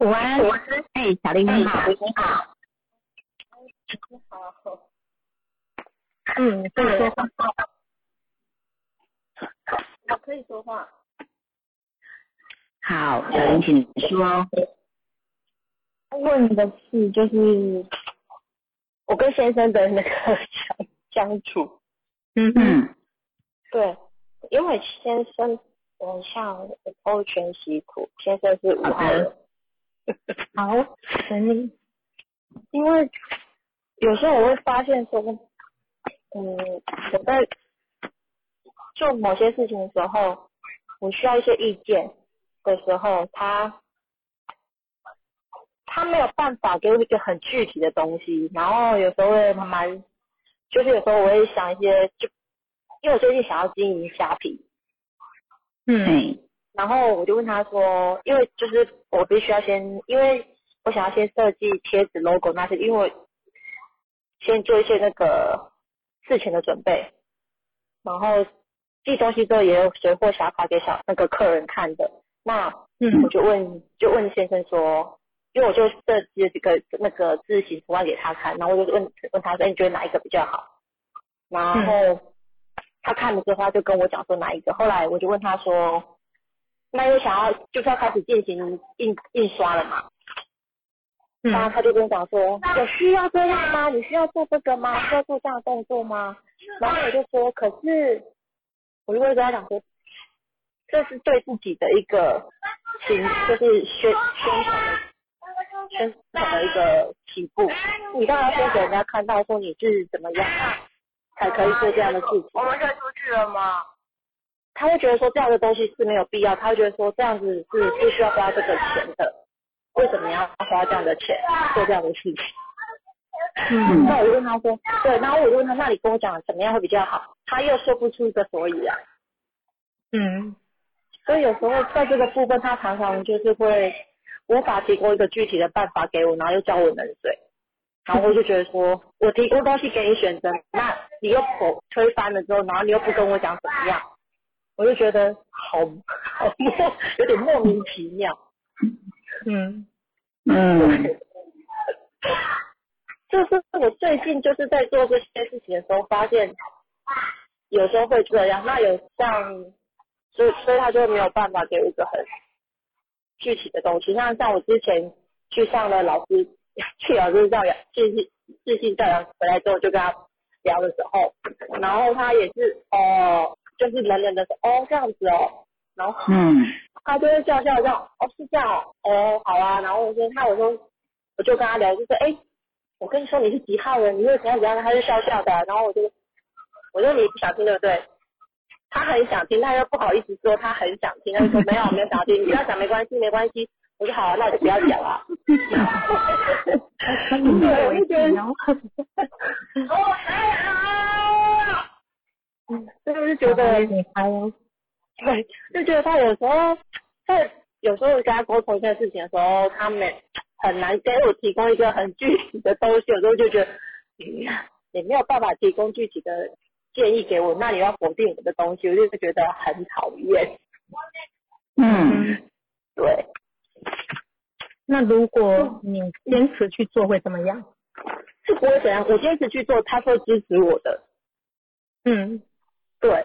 午安，哎，小林你好，你好。你好。嗯，可以说话。我可以说话。好，小林，请说。问的是，就是我跟先生的那个相相处。嗯嗯。对，因为先生，我像欧全习苦，先生是五号人。好，等你。因为有时候我会发现说，嗯，我在做某些事情的时候，我需要一些意见的时候，他他没有办法给我一个很具体的东西，然后有时候会蛮，就是有时候我会想一些，就因为我最近想要经营虾皮，嗯。然后我就问他说，因为就是我必须要先，因为我想要先设计贴纸、logo 那些，因为先做一些那个事前的准备，然后寄东西之后也有随货想发给小那个客人看的。那嗯，我就问就问先生说，因为我就设计了几个那个字形图案给他看，然后我就问问他说，你觉得哪一个比较好？然后他看了之后，他就跟我讲说哪一个。后来我就问他说。那又想要就是要开始进行印印刷了嘛？然后他就跟我讲说，有需要这样吗？你需要做这个吗？需要做这样的动作吗？然后我就说，可是我就会跟他讲说，这是对自己的一个行，就是宣宣传的宣传的一个起步。你当然先给人家看到说你是怎么样，才可以做这样的事情。我们可以出去了吗？他会觉得说这样的东西是没有必要，他会觉得说这样子是不需要花这个钱的，为什么要花这样的钱做这样的事情？嗯，那我就问他说，对，然后我就问他，那你跟我讲怎么样会比较好？他又说不出一个所以然。嗯，所以有时候在这个部分，他常常就是会无法提供一个具体的办法给我，然后又浇我冷水，然后我就觉得说我提供东西给你选择，那你又否推翻了之后，然后你又不跟我讲怎么样？我就觉得好 好莫有点莫名其妙，嗯嗯，就是我最近就是在做这些事情的时候，发现有时候会这样，那有像，所以所以他就没有办法给我一个很具体的东西。像像我之前去上了老师 去老师教养自信自信教养回来之后，就跟他聊的时候，然后他也是哦。就是冷冷的说哦这样子哦，然后嗯，他就会笑笑这样哦是这样哦。哦好啊，然后我说那我说我就跟他聊，就说哎我跟你说你是几号人，你会怎样怎样，他就笑笑的，然后我就我说你不想听对不对？他很想听，他又不好意思说他很想听，他就说没有没有想听，你不要讲没关系没关系，我说好啊，那我就不要讲了。对，我就觉得，哦哎呀。嗯，所以我就觉得，对，就觉得他有时候在有时候跟他沟通一件事情的时候，他们很难给我提供一个很具体的东西，有时候就觉得，你没有办法提供具体的建议给我，那你要否定我的东西，我就觉得很讨厌。嗯，对。那如果你坚持去做会怎么样？是不会怎样，我坚持去做，他会支持我的。嗯。对，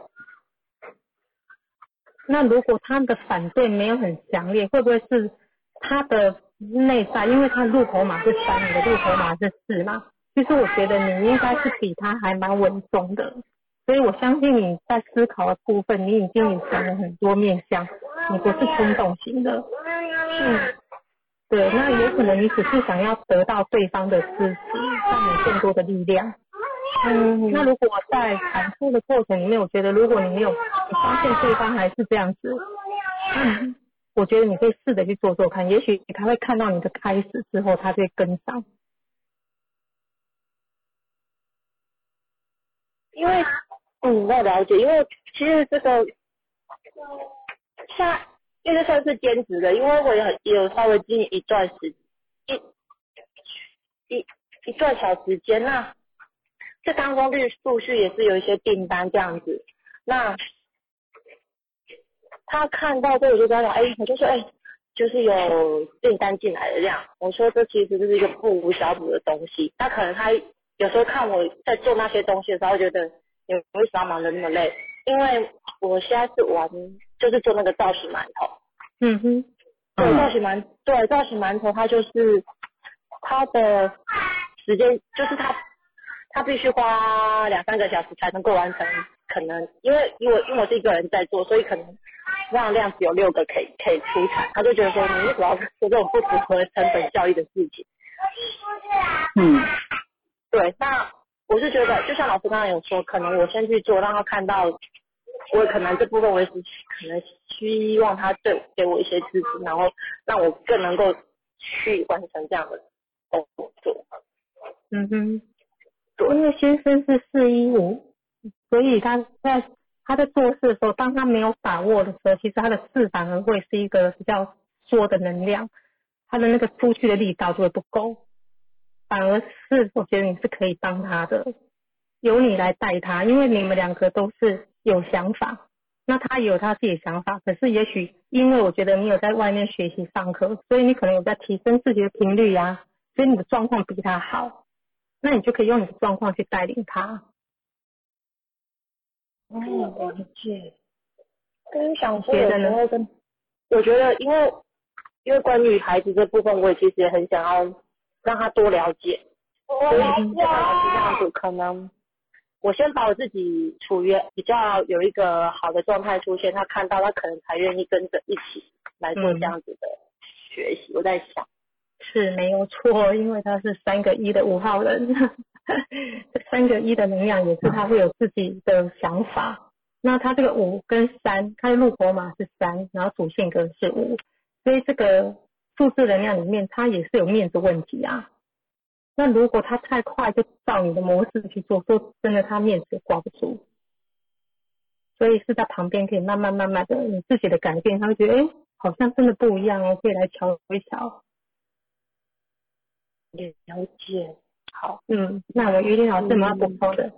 那如果他的反对没有很强烈，会不会是他的内在？因为他入口码是三，你的入口码是四嘛？其实我觉得你应该是比他还蛮稳重的，所以我相信你在思考的部分，你已经隐藏了很多面相，你不是冲动型的。嗯，对，那有可能你只是想要得到对方的支持，让你更多的力量。嗯，那如果在反复的过程里面，我觉得如果你没有发现对方还是这样子，嗯，我觉得你可以试着去做做看，也许他会看到你的开始之后，他就会跟上。因为，嗯，我了解，因为其实这个，像，因为算是兼职的，因为我有有稍微经营一段时，一，一一段小时间那。这当中陆陆续也是有一些订单这样子，那他看到这我就跟他讲，哎，我就说，哎，就是有订单进来的量。我说这其实就是一个不无小补的东西。他可能他有时候看我在做那些东西的时候，觉得你为什么忙得那么累？因为我现在是玩，就是做那个造型馒头。嗯哼。对，造型馒对造型馒头，它就是它的时间，就是它它必须花两三个小时才能够完成。可能因为因为因为我是一个人在做，所以可能让量只有六个可以可以出产，他就觉得说你为什么要做这种不符合成本效益的事情？嗯，对，那我是觉得，就像老师刚刚有说，可能我先去做，让他看到，我可能这部分我也是可能希望他对给我一些支持，然后让我更能够去完成这样的工作。嗯哼，因为先生是四一五。所以他在他在做事的时候，当他没有把握的时候，其实他的事反而会是一个比较缩的能量，他的那个出去的力道就会不够。反而是我觉得你是可以帮他的，由你来带他，因为你们两个都是有想法，那他有他自己的想法。可是也许因为我觉得你有在外面学习上课，所以你可能有在提升自己的频率呀，所以你的状况比他好，那你就可以用你的状况去带领他。哦，理解。跟想说的时候跟，我觉得因为因为关于孩子这部分，我也其实也很想要让他多了解。所以这样子，可能我先把我自己处于比较有一个好的状态出现，他看到他可能才愿意跟着一起来做这样子的学习。我在想，是没有错，因为他是三个一的五号人。三个一的能量也是他会有自己的想法。那他这个五跟三，他的入火码是三，然后主性格是五，所以这个数字能量里面，他也是有面子问题啊。那如果他太快就照你的模式去做，说真的，他面子挂不住。所以是在旁边可以慢慢慢慢的你自己的改变，他会觉得哎，好像真的不一样哦，可以来瞧一瞧。了解。好，嗯，那我约定好这么要补充的。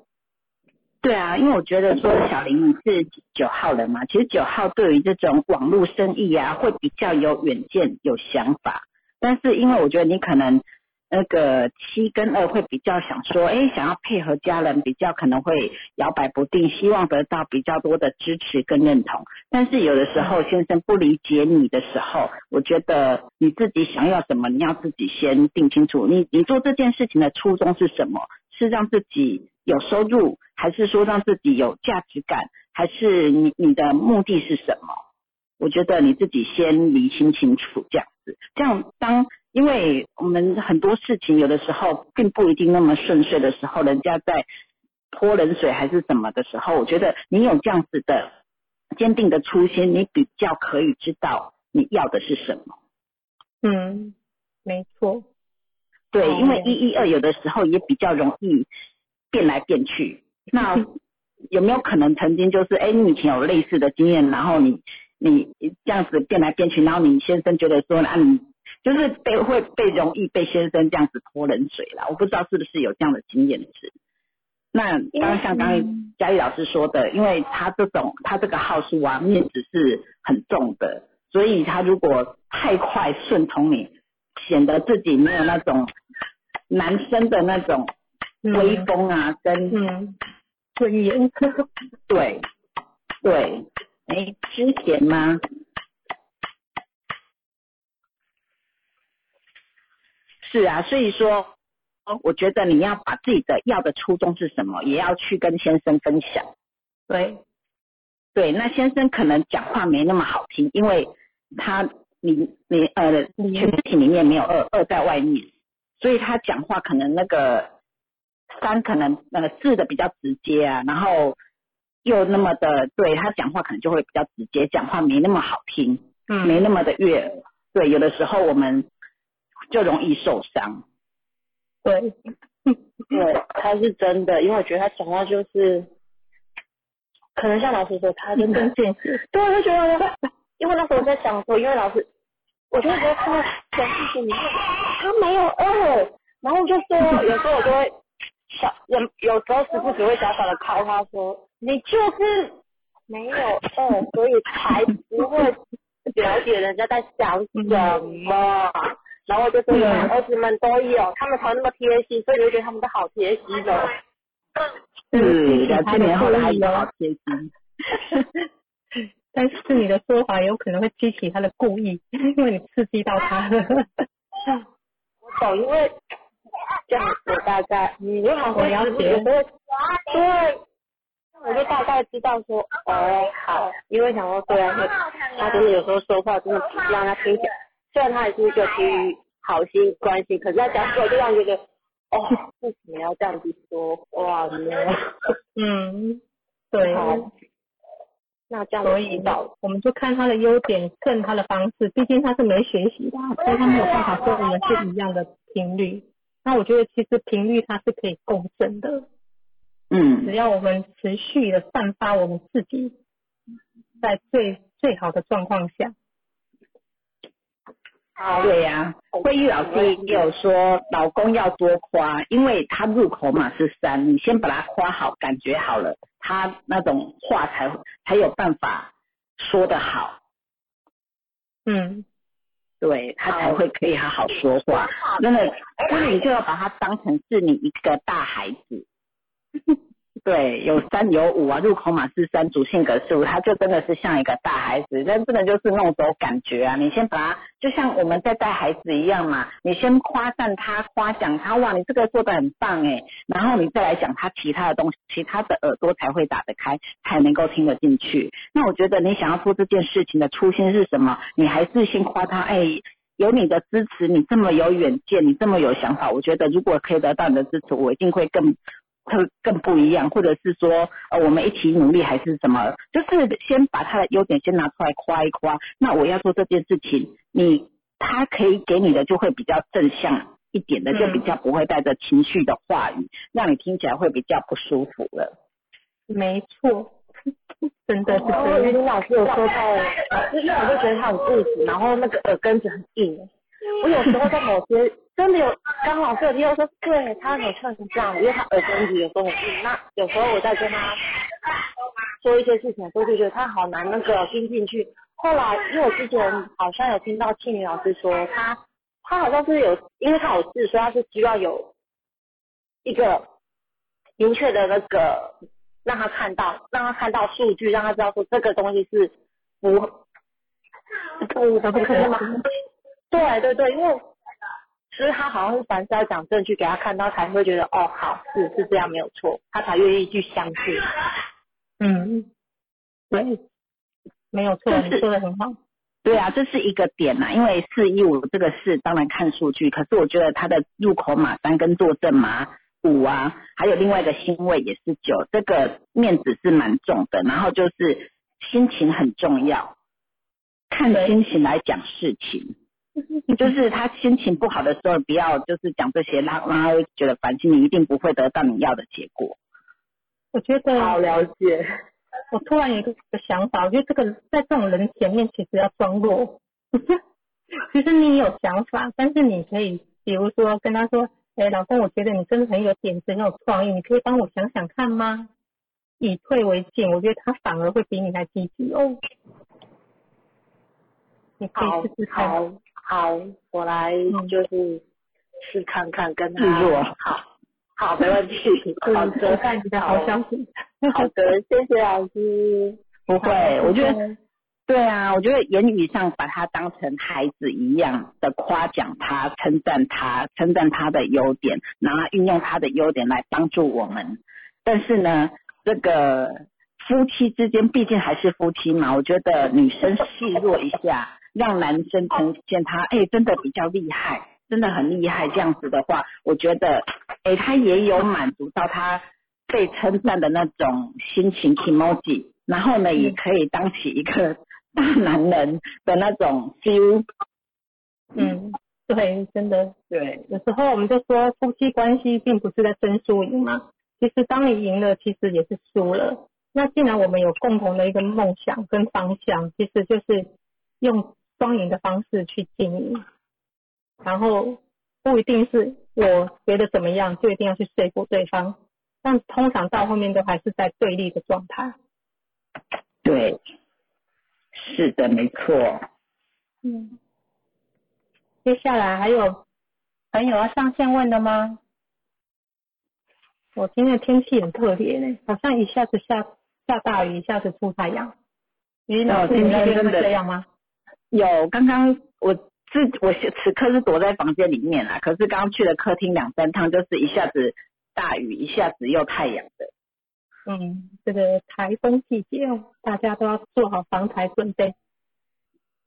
对啊，因为我觉得说小林你是九号人嘛，其实九号对于这种网络生意啊，会比较有远见、有想法。但是因为我觉得你可能。那个七跟二会比较想说，哎，想要配合家人，比较可能会摇摆不定，希望得到比较多的支持跟认同。但是有的时候先生不理解你的时候，我觉得你自己想要什么，你要自己先定清楚。你你做这件事情的初衷是什么？是让自己有收入，还是说让自己有价值感，还是你你的目的是什么？我觉得你自己先理清清楚，这样子，这样当。因为我们很多事情有的时候并不一定那么顺遂的时候，人家在泼冷水还是什么的时候，我觉得你有这样子的坚定的初心，你比较可以知道你要的是什么。嗯，没错。对，因为一一二有的时候也比较容易变来变去。那有没有可能曾经就是，哎，你以前有类似的经验，然后你你这样子变来变去，然后你先生觉得说，啊你。就是被会被容易被先生这样子泼冷水啦，我不知道是不是有这样的经验值。那刚刚像刚刚嘉义老师说的，因为他这种他这个号数啊面子是很重的，所以他如果太快顺从你，显得自己没有那种男生的那种威风啊跟尊严。对对，哎，之前吗？是啊，所以说，我觉得你要把自己的要的初衷是什么，也要去跟先生分享。对，对，那先生可能讲话没那么好听，因为他你你呃全体里面没有二二在外面，所以他讲话可能那个三可能那个字的比较直接啊，然后又那么的对他讲话可能就会比较直接，讲话没那么好听，嗯，没那么的悦耳。对，有的时候我们。就容易受伤，对，对，他是真的，因为我觉得他讲话就是，可能像老师说，他真的见识，对，我就觉得，因为那时候我在想说，因为老师，我就觉得他讲事情里面他没有二，然后就说，有时候我就会小，有有时候时不时会小小的考他说，你就是没有二，所以才不会。了解人家在想什么。然后就说，儿子们都有，他们才那么贴心，所以就觉得他们都好贴心的。嗯，两千年后的孩子好贴心。但是你的说法有可能会激起他的故意，因为你刺激到他了。我懂，因为这样子大概，你就好了解。对，我就大概知道说，哦，好，因为想说，虽然他真的有时候说话真的让他听起来。虽然他也是一个基于好心关心，可是他讲出来就让人觉得，哦，为什么要这样子说？话呢？嗯，对。那这样所以，我们就看他的优点，跟他的方式。毕竟他是没学习的，所以他没有办法跟我们是一样的频率。那我觉得其实频率它是可以共振的。嗯。只要我们持续的散发我们自己，在最最好的状况下。对呀，慧玉老师也有说，老公要多夸，因为他入口嘛是三，你先把他夸好，感觉好了，他那种话才才有办法说得好。嗯，对他才会可以好好说话，真的，所以你就要把他当成是你一个大孩子。对，有三有五啊，入口码是三，主性格是五，他就真的是像一个大孩子，但不能就是弄走感觉啊。你先把他，就像我们在带孩子一样嘛，你先夸赞他，夸奖他，哇，你这个做的很棒哎，然后你再来讲他其他的东西，其他的耳朵才会打得开，才能够听得进去。那我觉得你想要做这件事情的初心是什么？你还是先夸他，哎，有你的支持，你这么有远见，你这么有想法，我觉得如果可以得到你的支持，我一定会更。会更不一样，或者是说，呃，我们一起努力还是什么？就是先把他的优点先拿出来夸一夸。那我要做这件事情，你他可以给你的就会比较正向一点的，就比较不会带着情绪的话语，让你听起来会比较不舒服了。没错，真的是。然后于林老师有说到，就是我就觉得他很固执，然后那个耳根子很硬。我有时候在某些。真的有，刚好是有说，对他有像是这样，因为他耳根子有时候很硬。那有时候我在跟他说一些事情的时候，就觉得他好难那个听进去。后来，因为我之前好像有听到庆女老师说，他他好像是有，因为他有事，所以他是希望有一个明确的那个让他看到，让他看到数据，让他知道说这个东西是不不不可能吗？对对对，因为。其实他好像是凡事要讲证据给他看到，才会觉得哦，好是是这样没有错，他才愿意去相信。嗯，对，没有错，你说的很好。对啊，这是一个点呐，因为四一五这个是当然看数据，可是我觉得他的入口码三跟坐镇码五啊，还有另外一个星位也是九，这个面子是蛮重的，然后就是心情很重要，看心情来讲事情。就是他心情不好的时候，不要就是讲这些，让让他觉得烦心，你一定不会得到你要的结果。我觉得好了解。我突然有一个想法，我觉得这个在这种人前面其实要装弱。其实你有想法，但是你可以比如说跟他说：“哎，老公，我觉得你真的很有点子，很有创意，你可以帮我想想看吗？”以退为进，我觉得他反而会比你还积极哦。你可以试试看。好，我来就是试看看跟他。好，好，没问题。好的，看你的好消息。好的，谢谢老师。不会，我觉得，对啊，我觉得言语上把他当成孩子一样的夸奖他、称赞他、称赞他的优点，然后运用他的优点来帮助我们。但是呢，这个夫妻之间毕竟还是夫妻嘛，我觉得女生示弱一下。让男生呈现他，哎，真的比较厉害，真的很厉害。这样子的话，我觉得，哎，他也有满足到他被称赞的那种心情 emoji，然后呢，也可以当起一个大男人的那种 feel。嗯，对，真的，对。有时候我们就说，夫妻关系并不是在争输赢嘛。其实当你赢了，其实也是输了。那既然我们有共同的一个梦想跟方向，其实就是用。双赢的方式去经营，然后不一定是我觉得怎么样就一定要去说服对方，但通常到后面都还是在对立的状态。对，是的，没错。嗯，接下来还有朋友要上线问的吗？我今天的天气很特别呢，好像一下子下下大雨，一下子出太阳。你老师今你那边会天真的这样吗？有，刚刚我自我是此刻是躲在房间里面啦，可是刚刚去了客厅两三趟，就是一下子大雨，一下子又太阳的。嗯，这个台风季节哦，大家都要做好防台准备。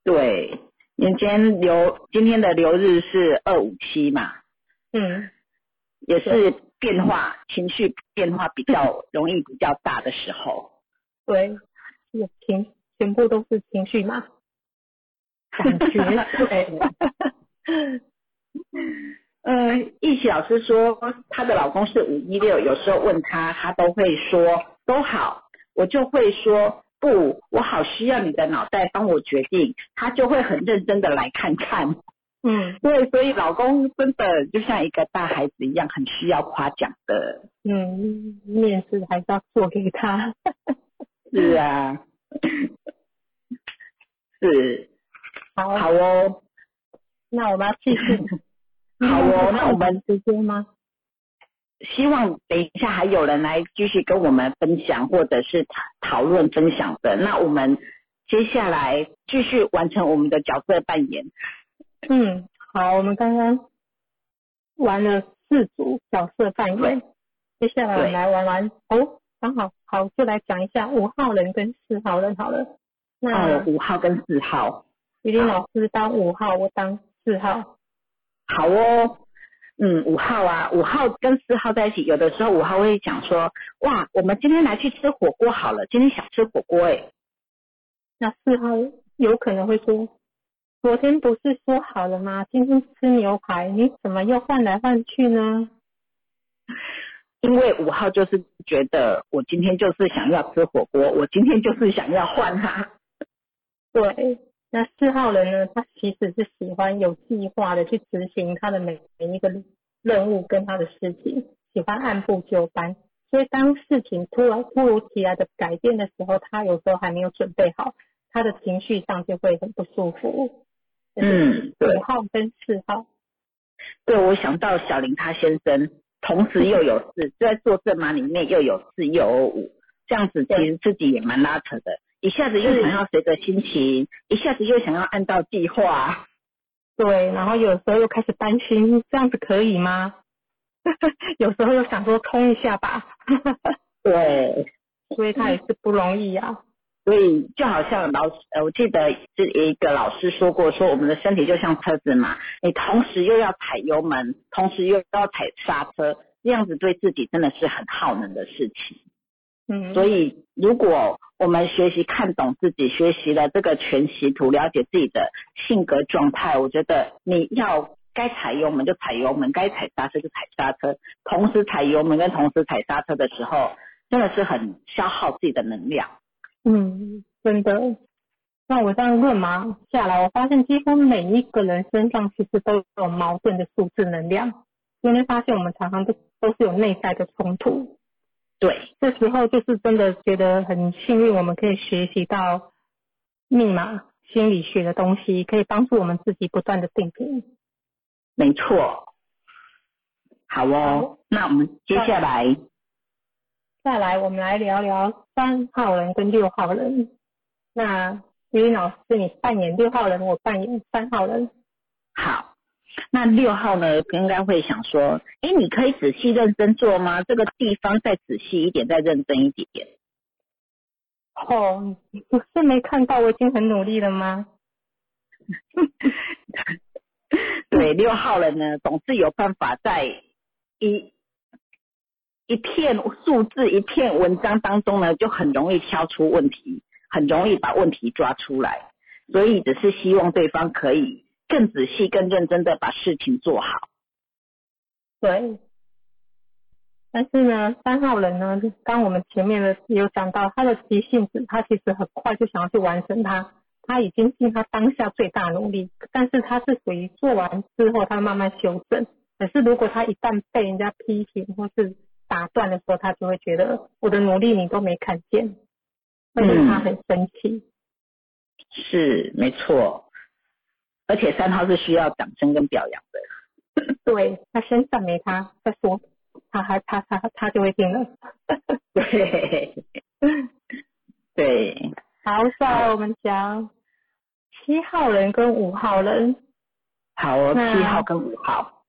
对，因为今天流今天的流日是二五七嘛，嗯，也是变化情绪变化比较容易比较大的时候。对，这个情全部都是情绪嘛，感觉 对。呃，易喜老师说她的老公是五一六，有时候问他，他都会说都好，我就会说不，我好需要你的脑袋帮我决定，他就会很认真的来看看。嗯 对，所以老公真的就像一个大孩子一样，很需要夸奖的。嗯，面试还是要做给他。是啊，是，好，好哦，那我们要继续。好哦，那我们直接吗？希望等一下还有人来继续跟我们分享，或者是讨讨论分享的。那我们接下来继续完成我们的角色扮演。嗯，好，我们刚刚玩了四组角色扮演，接下来我们来玩玩哦，刚好好就来讲一下五号人跟四号人好了。哦那，五号跟四号，于林老师当五号，我当四号。好哦。嗯，五号啊，五号跟四号在一起，有的时候五号会讲说，哇，我们今天来去吃火锅好了，今天想吃火锅哎。那四号有可能会说，昨天不是说好了吗？今天吃牛排，你怎么又换来换去呢？因为五号就是觉得我今天就是想要吃火锅，我今天就是想要换它。对，那四号人呢？他其实是喜欢有计划的去执行他的每每一个任务跟他的事情，喜欢按部就班。所以当事情突然突如其来的改变的时候，他有时候还没有准备好，他的情绪上就会很不舒服。嗯，对五号跟四号，对，我想到小林他先生，同时又有四，在做正马里面又有四又有五，这样子其实自己也蛮拉扯的，一下子又想要随着心情，一下子又想要按照计划。对，然后有时候又开始担心，这样子可以吗？有时候又想说冲一下吧，对，所以他也是不容易啊。所以就好像老师，呃，我记得是一个老师说过，说我们的身体就像车子嘛，你同时又要踩油门，同时又要踩刹车，这样子对自己真的是很耗能的事情。嗯，所以，如果我们学习看懂自己，学习了这个全息图，了解自己的性格状态，我觉得你要该踩油门就踩油门，该踩刹车就踩刹车。同时踩油门跟同时踩刹车的时候，真的是很消耗自己的能量。嗯，真的。那我这样论嘛下来，我发现几乎每一个人身上其实都有矛盾的数字能量。因为发现我们常常都都是有内在的冲突，对，这时候就是真的觉得很幸运，我们可以学习到密码心理学的东西，可以帮助我们自己不断的定频。没错。好哦，那我们接下来，再来，我们来聊聊三号人跟六号人。那于林老师，你扮演六号人，我扮演三号人。好，那六号呢，应该会想说，哎，你可以仔细认真做吗？这个地方再仔细一点，再认真一点点。哦，你不是没看到我已经很努力了吗？对，六号人呢，总是有办法在一一片数字、一片文章当中呢，就很容易挑出问题，很容易把问题抓出来。所以只是希望对方可以更仔细、更认真的把事情做好。对。但是呢，三号人呢，刚我们前面的有讲到，他的急性子，他其实很快就想要去完成他，他已经尽他当下最大努力，但是他是属于做完之后，他慢慢修正。可是如果他一旦被人家批评或是打断的时候，他就会觉得我的努力你都没看见，会令他很生气。是，没错。而且三号是需要掌声跟表扬的。对，他先赞美他，再说他还他他他就会听了。对，对，好，下来我们讲七号人跟五号人。好哦，七号跟五号。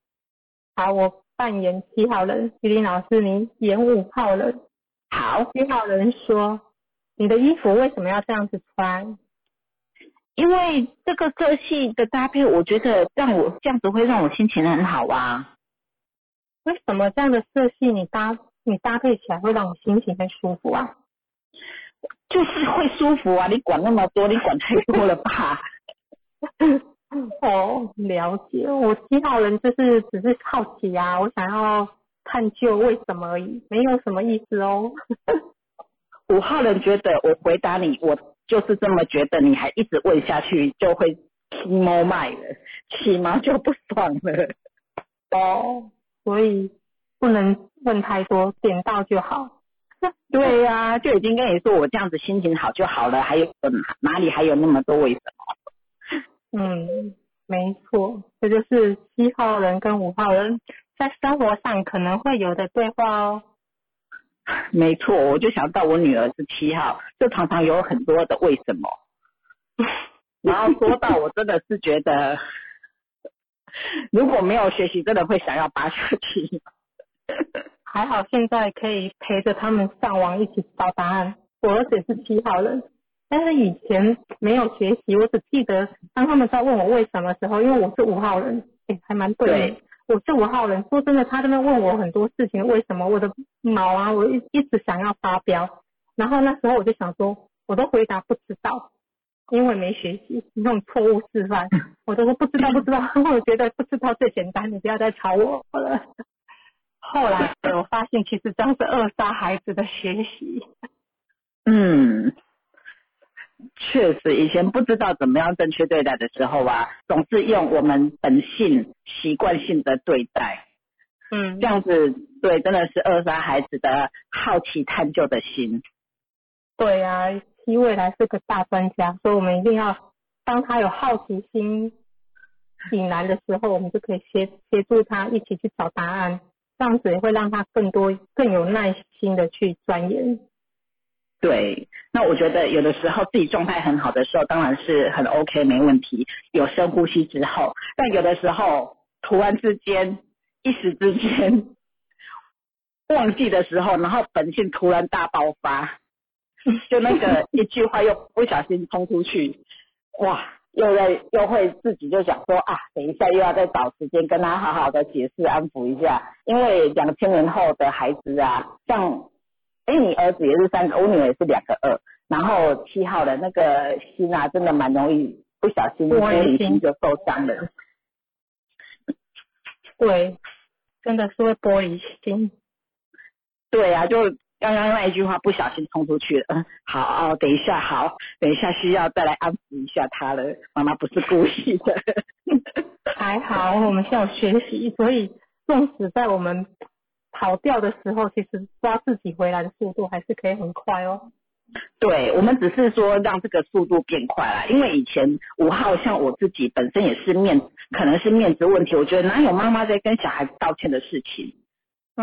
好，我扮演七号人，玉林老师你演五号人。好，七号人说：“你的衣服为什么要这样子穿？因为这个色系的搭配，我觉得让我这样子会让我心情很好啊。为什么这样的色系你搭你搭配起来会让我心情很舒服啊？就是会舒服啊！你管那么多，你管太多了吧？哦，了解。我七号人就是只是好奇啊，我想要探究为什么而已，没有什么意思哦。五号人觉得我回答你，我就是这么觉得，你还一直问下去，就会起毛卖了，起毛就不爽了。哦，所以不能问太多，点到就好。对呀、就已经跟你说我这样子心情好就好了，还有哪哪里还有那么多为什么？嗯，没错，这就是七号人跟五号人在生活上可能会有的对话哦。没错，我就想到我女儿是七号，就常常有很多的为什么。然后说到我真的是觉得，如果没有学习，真的会想要拔下去。还好现在可以陪着他们上网一起找答案。我儿子也是七号人，但是以前没有学习，我只记得当他们在问我为什么的时候，因为我是五号人，哎、还蛮对的。对我是五号人，说真的，他这边问我很多事情，为什么我的毛啊，我一一直想要发飙，然后那时候我就想说，我都回答不知道，因为没学习，那种错误示范，我都说不知道不知道，我觉得不知道最简单，你不要再吵我了。后来我发现，其实这样是扼杀孩子的学习。嗯，确实，以前不知道怎么样正确对待的时候啊，总是用我们本性、习惯性的对待，嗯这，样子对，真的是扼杀孩子的好奇探究的心。对啊，其未来是个大专家，所以我们一定要当他有好奇心引来的时候，我们就可以协协助他一起去找答案，这样子也会让他更多更有耐心的去钻研。对，那我觉得有的时候自己状态很好的时候，当然是很 OK 没问题，有深呼吸之后，但有的时候突然之间一时之间忘记的时候，然后本性突然大爆发，就那个一句话又不小心冲出去，哇，又在又会自己就想说啊，等一下又要再找时间跟他好好的解释安抚一下，因为两千年后的孩子啊，像哎，你儿子也是三个，我女儿也是两个二，然后七号的那个心啊，真的蛮容易不小心玻璃心就受伤了。对，真的是会玻璃心。对啊，就刚刚那一句话不小心冲出去了。嗯，好哦，等一下，好，等一下需要再来安抚一下他了。妈妈不是故意的。还好我们现在有学习，所以纵使在我们跑掉的时候，其实抓自己回来的速度还是可以很快哦。对，我们只是说让这个速度变快啦，因为以前五号像我自己本身也是面，可能是面子问题，我觉得哪有妈妈在跟小孩子道歉的事情，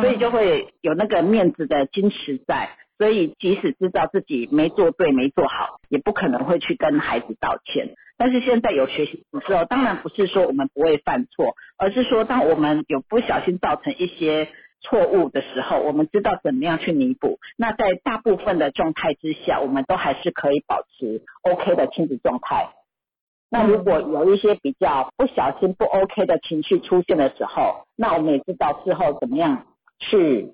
所以就会有那个面子的矜持在，所以即使知道自己没做对、没做好，也不可能会去跟孩子道歉。但是现在有学习之后，当然不是说我们不会犯错，而是说当我们有不小心造成一些错误的时候，我们知道怎么样去弥补。那在大部分的状态之下，我们都还是可以保持 OK 的亲子状态。那如果有一些比较不小心不 OK 的情绪出现的时候，那我们也知道事后怎么样去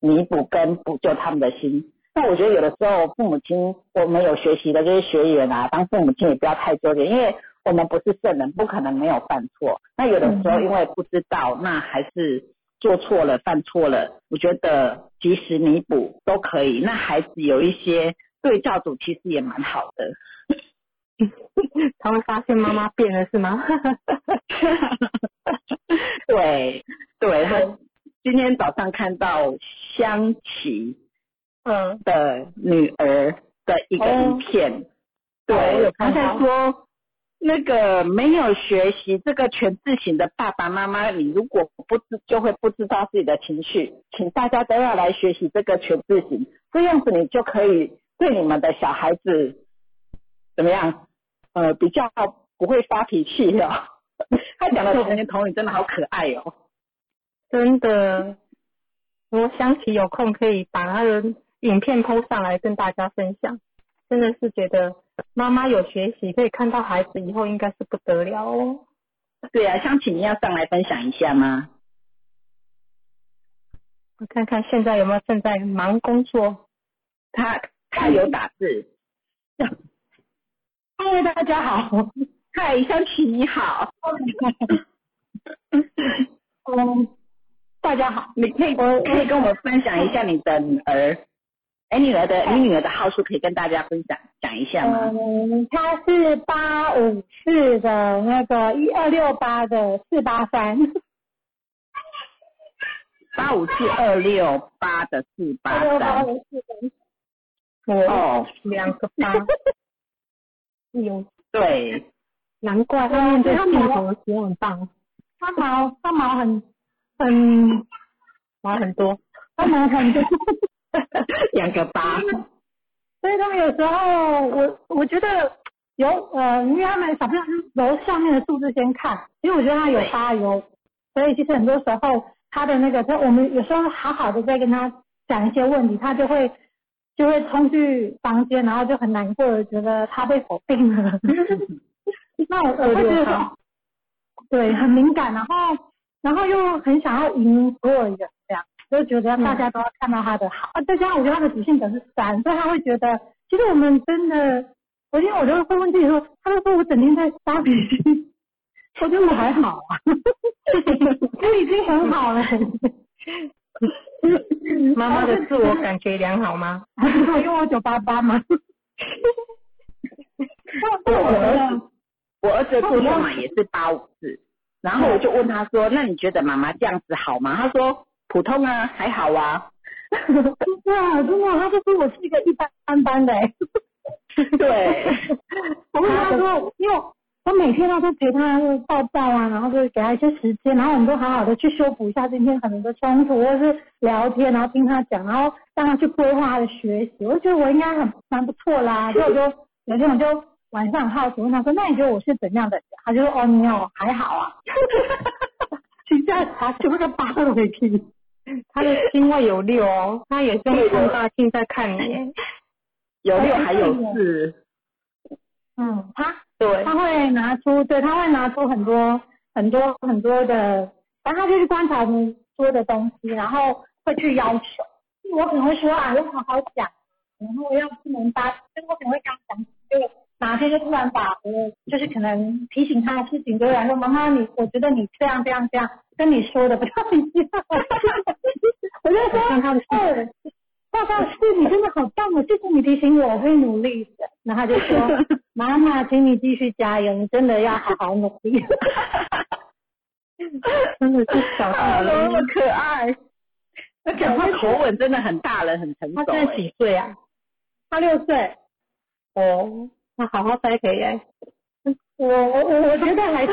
弥补跟补救他们的心。那我觉得有的时候父母亲，我们有学习的这些学员啊，当父母亲也不要太纠结，因为我们不是圣人，不可能没有犯错。那有的时候因为不知道，那还是做错了、犯错了，我觉得及时弥补都可以。那孩子有一些对照组，其实也蛮好的。他会发现妈妈变了是吗？对对，他今天早上看到香琪嗯，的女儿的一个哦影片，哦对，他在说，那个没有学习这个全字型的爸爸妈妈，你如果不知就会不知道自己的情绪，请大家都要来学习这个全字型，这样子你就可以对你们的小孩子怎么样？呃，比较不会发脾气哦。他讲的童年童语真的好可爱哦，真的，我想起有空可以把他的影片 PO 上来跟大家分享，真的是觉得。妈妈有学习，可以看到孩子以后应该是不得了哦。对啊，想请你要上来分享一下吗？我看看现在有没有正在忙工作。他他有打字。嗨，大家好。嗨，香琪你好。嗯，大家好。你可以可以跟我们分享一下你的女儿。哎，女儿的，你女儿的号数可以跟大家分享讲一下吗？嗯，她是八五四的那个一二六八的四八三。八五四二六八的四八三。哦，两个八。有。对。难怪他面对镜头时很棒。他毛，他毛很很毛很多，他毛很多。两个八，所以他们有时候，我我觉得有呃，因为他们小朋友是由上面的数字先看，因为我觉得他有八有，所以其实很多时候他的那个，他我们有时候好好的在跟他讲一些问题，他就会就会冲去房间，然后就很难过的觉得他被否定了。那我我会觉得，对，很敏感，然后然后又很想要赢所有人这样。就觉得大家都要看到他的好啊，再加上我觉得他的主性本是三，所以他会觉得，其实我们真的，我因为我就会问自己说，他就说我整天在发脾气，我觉得我还好啊，我已经很好了。妈妈的自我感觉良好吗？因为我九八八吗？我儿子，我儿子的座号码也是八五四，然后我就问他说，那你觉得妈妈这样子好吗？他说。普通啊，还好啊。对啊，真的，他就说我是一个一般般般的。对。我跟他说，因为我每天他都陪他抱抱啊，然后就给他一些时间，然后我们都好好的去修补一下今天可能的冲突，或者是聊天，然后听他讲，然后让他去规划他的学习。我就觉得我应该很蛮不错啦，所以我就有天我就晚上好奇问他说，那你觉得我是怎样的？他就说哦，你有还好啊。现在他就那个八的回去。他的星位有六哦，他也是用放大镜在看你。有六还有四。嗯，他对，他会拿出，对，他会拿出很多很多很多的，然后他就去观察你说的东西，然后会去要求。我可能会说啊，要好好讲，然后要不能搭，就我可能会刚讲，就哪天就突然把我就是可能提醒他的事情，就然说妈妈你，我觉得你这样这样这样。跟你说的不太一样，我就说，对，爸爸是你真的好棒哦，谢谢你提醒我，我会努力的。然后他就说，妈妈，请你继续加油，你真的要好好努力。真的是小孩那么可爱，那讲话口吻真的很大人，很成熟。他现在几岁啊？他六岁。哦，那好好栽培耶。我我我我觉得还是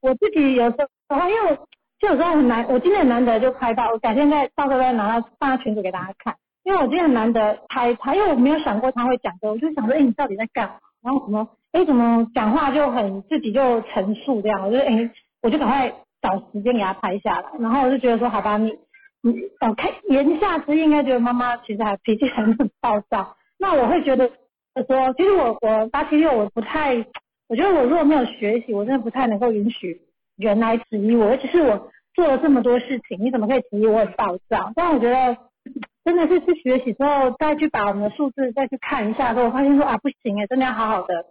我自己有时候，然后因为我。就有时候很难，我今天很难得就拍到，我改天再到时候再拿到放在群组给大家看。因为我今天很难得拍他，因为我没有想过他会讲的，我就想说，哎，你到底在干嘛？然后什么，哎，怎么讲话就很自己就陈述这样，我就哎，我就赶快找时间给他拍下来。然后我就觉得说，好吧，你你哦，看言下之意应该觉得妈妈其实还脾气很暴躁。那我会觉得说，其实我我八七六我不太，我觉得我如果没有学习，我真的不太能够允许。人来质疑我，尤其是我做了这么多事情，你怎么可以质疑我很暴躁？但我觉得真的是去学习之后，再去把我们的数字再去看一下，之后发现说啊不行哎，真的要好好的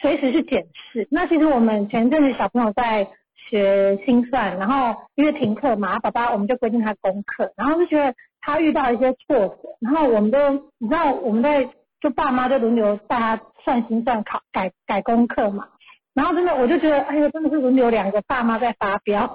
随时去检视。那其实我们前阵子小朋友在学心算，然后因为停课嘛，爸爸我们就规定他功课，然后就觉得他遇到一些挫折，然后我们都你知道我们在就爸妈就轮流大家算心算考改改功课嘛。然后真的，我就觉得，哎呀，真的是轮流两个爸妈在发飙，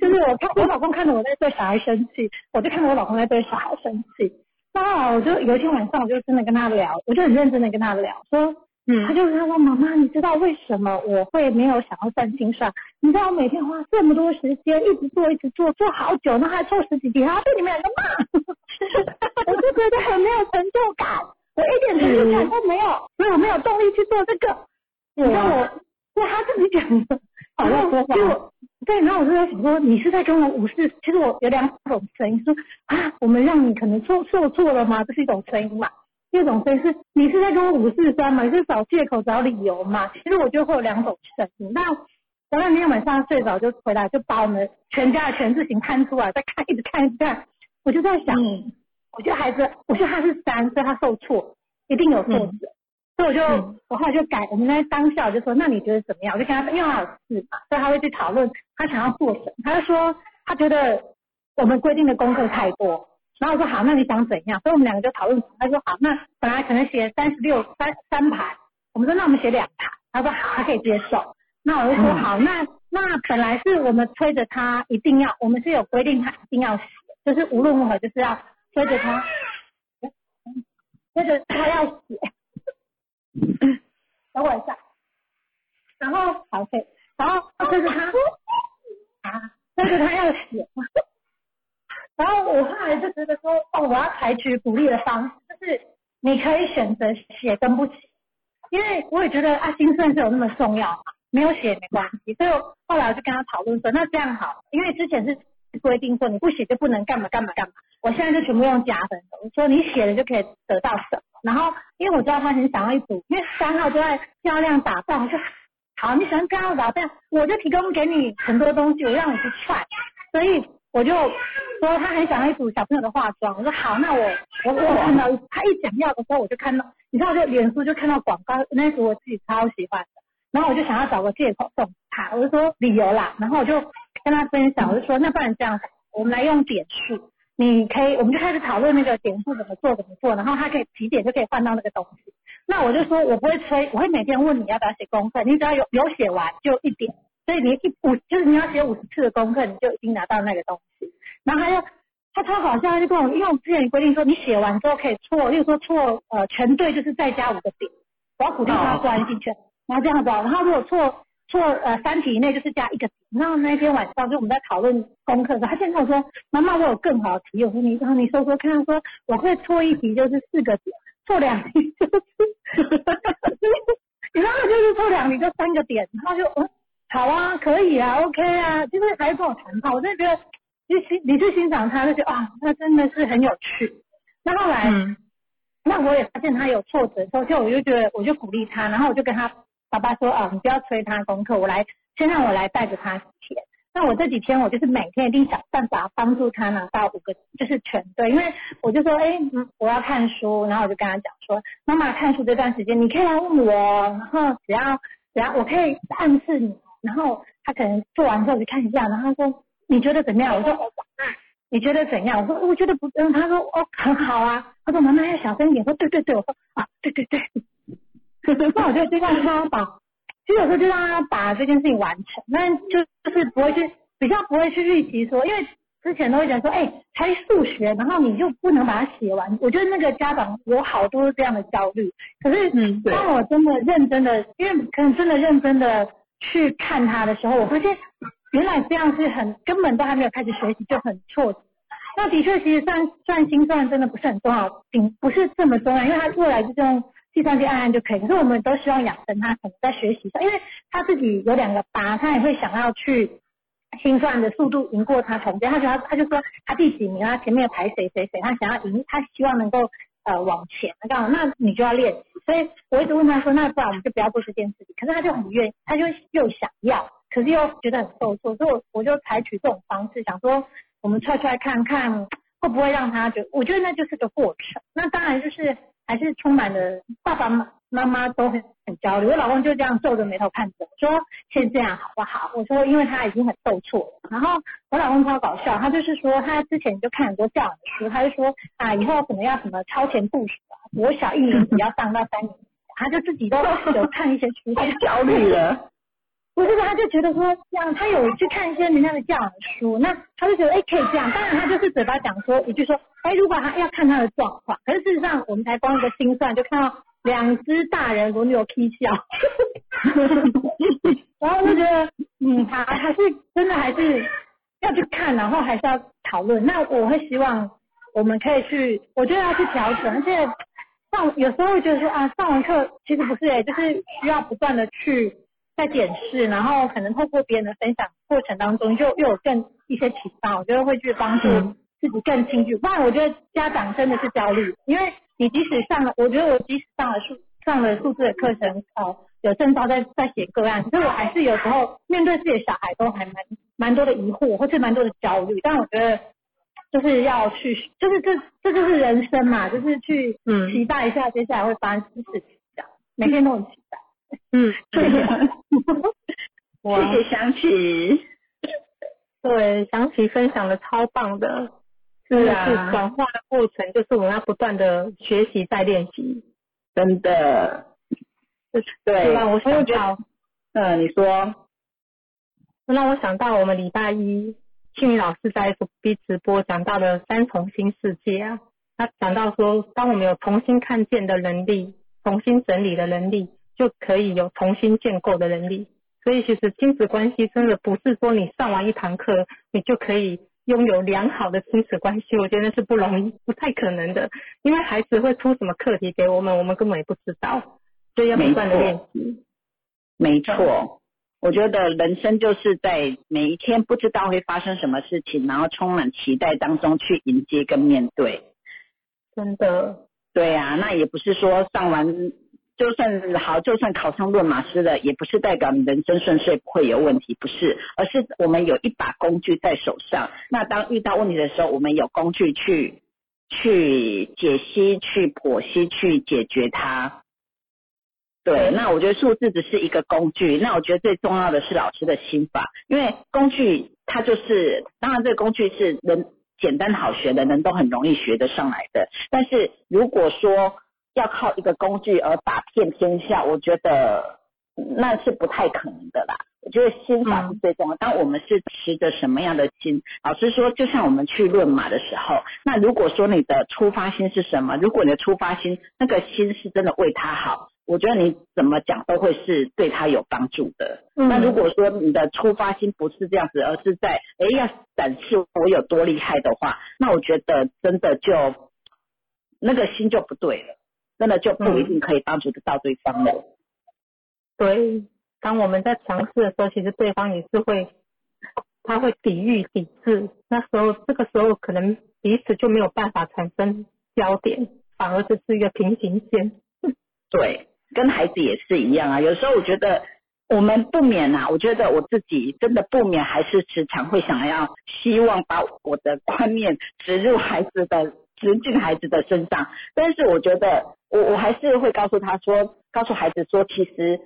就是我看我老公看着我在对小孩生气，我就看着我老公在对小孩生气。那我就有一天晚上，我就真的跟他聊，我就很认真的跟他聊，说嗯他就跟他说：“妈妈，你知道为什么我会没有想要算心算？你知道我每天花这么多时间，一直做，一直做，做好久，那还凑十几题，然后被你们两个骂，我就觉得很没有成就感，我一点成就感都没有，所以我没有动力去做这个。你知道我，对他自己讲的，好然后会说话就我对，然后我就在想说，你是在跟我无视？其实我有两种声音，说啊，我们让你可能做做错了吗？这是一种声音嘛。第二种声音是你是在跟我五四三嘛？你是找借口找理由嘛？其实我觉得会有两种声音。那我那天晚上睡着就回来，就把我们全家的全字形摊出来，再看，一直看，一直看。我就在想，嗯我觉得孩子，我觉得他是三，所以他受挫，一定有挫折。所以我就、嗯我后来就改，我们在当下我就说，那你觉得怎么样？我就跟他，因为他有事嘛，所以他会去讨论他想要做什么。他就说他觉得我们规定的功课太多，然后我说好，那你想怎样？所以我们两个就讨论。他说好，那本来可能写三十六三三排，我们说那我们写两排。他说好，他可以接受。那我就说嗯好，那那本来是我们催着他一定要，我们是有规定他一定要写，就是无论如何就是要催着他，催着他要写。等我一下，然后好可以，然后催着他啊，催着他要写。然后我后来就觉得说，哦，我要采取鼓励的方式，就是你可以选择写跟不写，因为我也觉得啊，心算是有那么重要嘛，没有写也没关系。所以后来我就跟他讨论说，那这样好，因为之前是规定说你不写就不能干嘛干嘛干嘛，我现在就全部用加分，我说你写了就可以得到什么。然后因为我知道他很想要一组，因为三号都在漂亮打扮，我说好，你喜欢漂亮打扮，我就提供给你很多东西，我让你去穿，所以。我就说他很想要一组小朋友的化妆，我说好，那我我我看到他一讲要的时候，我就看到，你知道，就脸书就看到广告，那组我自己超喜欢的，然后我就想要找个借口送他，我就说理由啦，然后我就跟他分享，我就说那不然这样，我们来用点数，你可以，我们就开始讨论那个点数怎么做怎么做，然后他可以几点就可以换到那个东西，那我就说我不会催，我会每天问你要不要写功课，你只要有有写完就一点。所以你一五就是你要写五十次的功课，你就已经拿到那个东西。然后他就他超好笑，他就跟我，因为我之前规定说你写完之后可以错，例如说错呃全对就是再加五个点，我要鼓励他关进去，然后这样子，然后如果错错呃三题以内就是加一个点。然后那天晚上就我们在讨论功课的时候，他现在跟我说妈妈我有更好的题，我说你然后你说说看，他说我会错一题就是四个点，错两题就是，你知道他就是错两题就三个点，然后就嗯。好啊，可以啊，OK 啊，就是还是跟我谈话，我真的觉得，你欣你去欣赏他，就觉得啊，那真的是很有趣。那后来，嗯那我也发现他有挫折的时候，就我就觉得我就鼓励他，然后我就跟他爸爸说啊，你不要催他功课，我来先让我来带着他写。那我这几天我就是每天一定想办法帮助他拿到五个就是全对，因为我就说哎，我要看书，然后我就跟他讲说，妈妈看书这段时间你可以来问我，然后只要只要我可以暗示你。然后他可能做完之后就看一下，然后他说你觉得怎么样？我说你觉得怎样？我说我觉得不，嗯，他说哦很好啊。他说妈妈要小声一点。说对对对，我说啊对对对。那我就就让他把，其实有时候就让他把这件事情完成，那就就是不会去比较不会去预期说，因为之前都会讲说，哎，才数学，然后你就不能把它写完。我觉得那个家长有好多这样的焦虑，可是嗯当我真的认真的，因为可能真的认真的。去看他的时候，我发现原来这样是很根本都还没有开始学习就很挫折。那的确，其实算算心算真的不是很重要，并不是这么重要，因为他未来就是用计算机按按就可以。可是我们都希望养成他可能在学习上，因为他自己有两个八，他也会想要去心算的速度赢过他同学。他觉得他就说他第几名，他前面排谁谁谁，他想要赢，他希望能够呃往前。那刚好，那你就要练习。所以我一直问他说，那不然我们就不要做这件事情。可是他就很愿意，他就又想要，可是又觉得很受挫，所以我我就采取这种方式，想说我们踹踹看看会不会让他觉得，我觉得那就是个过程。那当然就是还是充满了爸爸妈妈都很很焦虑。我老公就这样皱着眉头看着我说，先这样好不好？我说因为他已经很受挫了。然后我老公超搞笑，他就是说他之前就看很多教养的书，他就说啊以后可能要什么超前部署啊，我小一年级要上到三年级，他就自己都有看一些书，太焦虑了。不是，他就觉得说这样，他有去看一些人家的教养书，那他就觉得哎可以这样。当然他就是嘴巴讲说一句说，哎如果他要看他的状况，可是事实上我们才光一个心算就看到两只大人轮流踢笑，然后就觉得嗯，他还是真的还是要去看，然后还是要讨论。那我会希望我们可以去，我觉得要去调整，而且上有时候会觉得说啊，上完课其实不是诶、就是需要不断的去在检视，然后可能透过别人的分享过程当中，又又有更一些启发，我觉得会去帮助嗯自己更清楚。不然我觉得家长真的是焦虑，因为你即使上了，我觉得我即使上了数上了数字的课程，呃，有证照在在写个案，可是我还是有时候面对自己的小孩都还蛮蛮多的疑惑，或是蛮多的焦虑。但我觉得就是要去，就是这这就是人生嘛，就是去嗯期待一下接下来会发生什么事情，这样每天都很期待。嗯，谢谢，谢谢香琪。对，想起分享的超棒的，是啊。是转化的过程，就是我们要不断的学习再练习。真的，对，就让我想觉到，嗯，你说，让我想到我们礼拜一庆宇老师在 FB 直播讲到的三重新世界啊，他讲到说，当我们有重新看见的能力，重新整理的能力，就可以有重新建构的能力。所以其实亲子关系真的不是说你上完一堂课，你就可以拥有良好的亲子关系，我觉得是不容易，不太可能的。因为孩子会出什么课题给我们，我们根本也不知道，所以要不断的练习。没错，我觉得人生就是在每一天不知道会发生什么事情，然后充满期待当中去迎接跟面对。真的，对啊，那也不是说上完就算好，就算考上论马师了，也不是代表你人生顺遂不会有问题，不是，而是我们有一把工具在手上。那当遇到问题的时候，我们有工具去去解析、去剖析、去解决它。对，那我觉得数字只是一个工具，那我觉得最重要的是老师的心法，因为工具它就是，当然这个工具是人简单好学的人都很容易学得上来的，但是如果说要靠一个工具而打遍天下，我觉得那是不太可能的啦。我觉得心法是最重要。当我们是持着什么样的心，老实说，就像我们去论马的时候，那如果说你的出发心是什么，如果你的出发心那个心是真的为他好，我觉得你怎么讲都会是对他有帮助的。嗯那如果说你的出发心不是这样子，而是在哎要展示我有多厉害的话，那我觉得真的就那个心就不对了，真的就不一定可以帮助得到对方了。对，当我们在尝试的时候，其实对方也是会，他会抵御、抵制。那时候，这个时候可能彼此就没有办法产生焦点，反而只是一个平行线。对，跟孩子也是一样啊。有时候我觉得我们不免啊，我觉得我自己真的不免还是时常会想要希望把我的观念植入孩子的。植进孩子的身上，但是我觉得我我还是会告诉他说，告诉孩子说，其实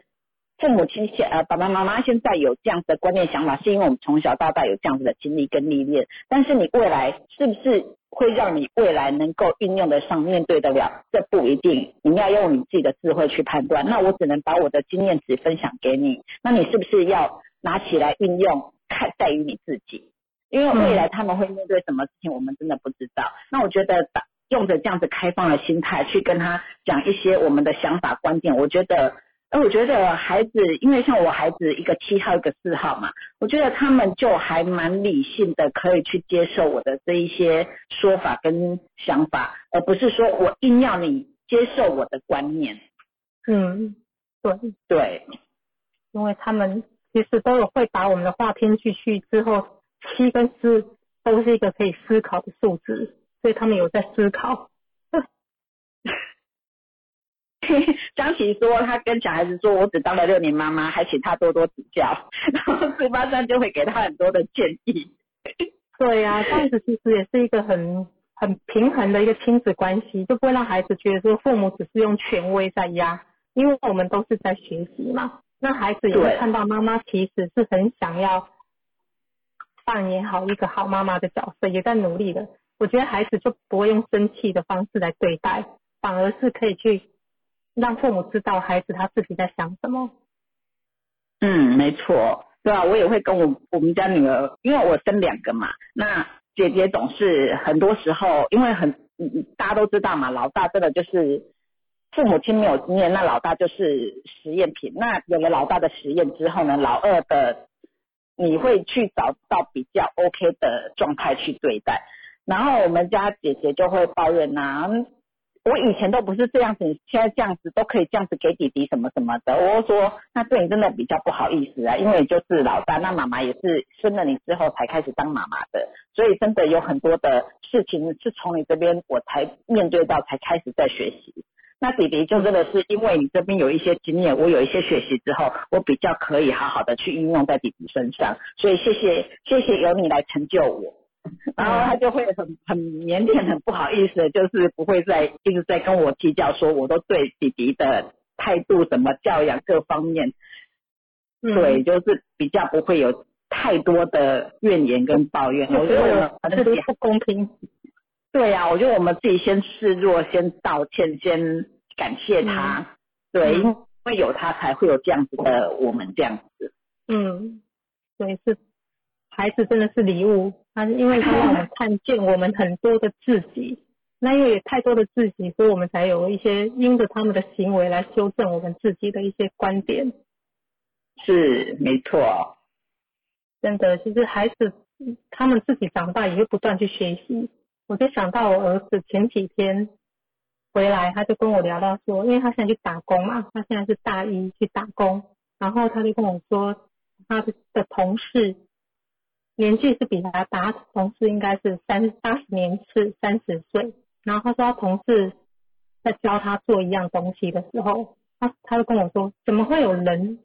父母亲现呃爸爸妈妈现在有这样子的观念想法，是因为我们从小到大有这样子的经历跟历练。但是你未来是不是会让你未来能够运用得上、面对得了？这不一定，你要用你自己的智慧去判断。那我只能把我的经验值分享给你，那你是不是要拿起来运用？看在于你自己，因为未来他们会面对什么事情，我们真的不知道。那我觉得打用着这样子开放的心态去跟他讲一些我们的想法观点，我觉得。哎我觉得孩子，因为像我孩子一个七号一个四号嘛，我觉得他们就还蛮理性的，可以去接受我的这一些说法跟想法，而不是说我硬要你接受我的观念。嗯，对，对，因为他们其实都有会把我们的话听进去之后，七跟四都是一个可以思考的数字，所以他们有在思考。张琪说，他跟小孩子说，我只当了六年妈妈，还请他多多指教，然后四八三就会给他很多的建议。对呀、这样子其实也是一个很很平衡的一个亲子关系，就不会让孩子觉得说父母只是用权威在压，因为我们都是在学习嘛。那孩子也会看到妈妈其实是很想要扮演好一个好妈妈的角色，也在努力的。我觉得孩子就不会用生气的方式来对待，反而是可以去让父母知道孩子他自己在想什么。嗯，没错，对啊，我也会跟我我们家女儿，因为我生两个嘛，那姐姐总是很多时候，因为很大家都知道嘛，老大真的就是父母亲没有经验，那老大就是实验品。那有了老大的实验之后呢，老二的你会去找到比较 OK 的状态去对待。然后我们家姐姐就会抱怨呐、我以前都不是这样子，你现在这样子都可以这样子给弟弟什么什么的。我说，那对你真的比较不好意思啊，因为就是老大，那妈妈也是生了你之后才开始当妈妈的，所以真的有很多的事情是从你这边我才面对到，才开始在学习。那弟弟就真的是因为你这边有一些经验，我有一些学习之后，我比较可以好好的去运用在弟弟身上，所以谢谢谢谢有你来成就我。然后他就会很很腼腆、很不好意思，就是不会再一直在跟我计较，说我都对弟弟的态度、怎么教养各方面，嗯。对，就是比较不会有太多的怨言跟抱怨。我觉得我们自己不公平。对呀、我觉得我们自己先示弱，先道歉，先感谢他，对，嗯。因为有他才会有这样子的我们这样子。嗯，对，是孩子真的是礼物，他因为他让我们看见我们很多的自己，那因为有太多的自己，所以我们才有一些因着他们的行为来修正我们自己的一些观点。是，没错。真的，其实孩子嗯他们自己长大也会不断去学习。我就想到我儿子前几天回来，他就跟我聊到说，因为他现在去打工嘛，他现在是大一去打工，然后他就跟我说，他的的同事年纪是比他大，同事应该是三八十年是，三十岁，然后他说他同事在教他做一样东西的时候，他他就跟我说，怎么会有人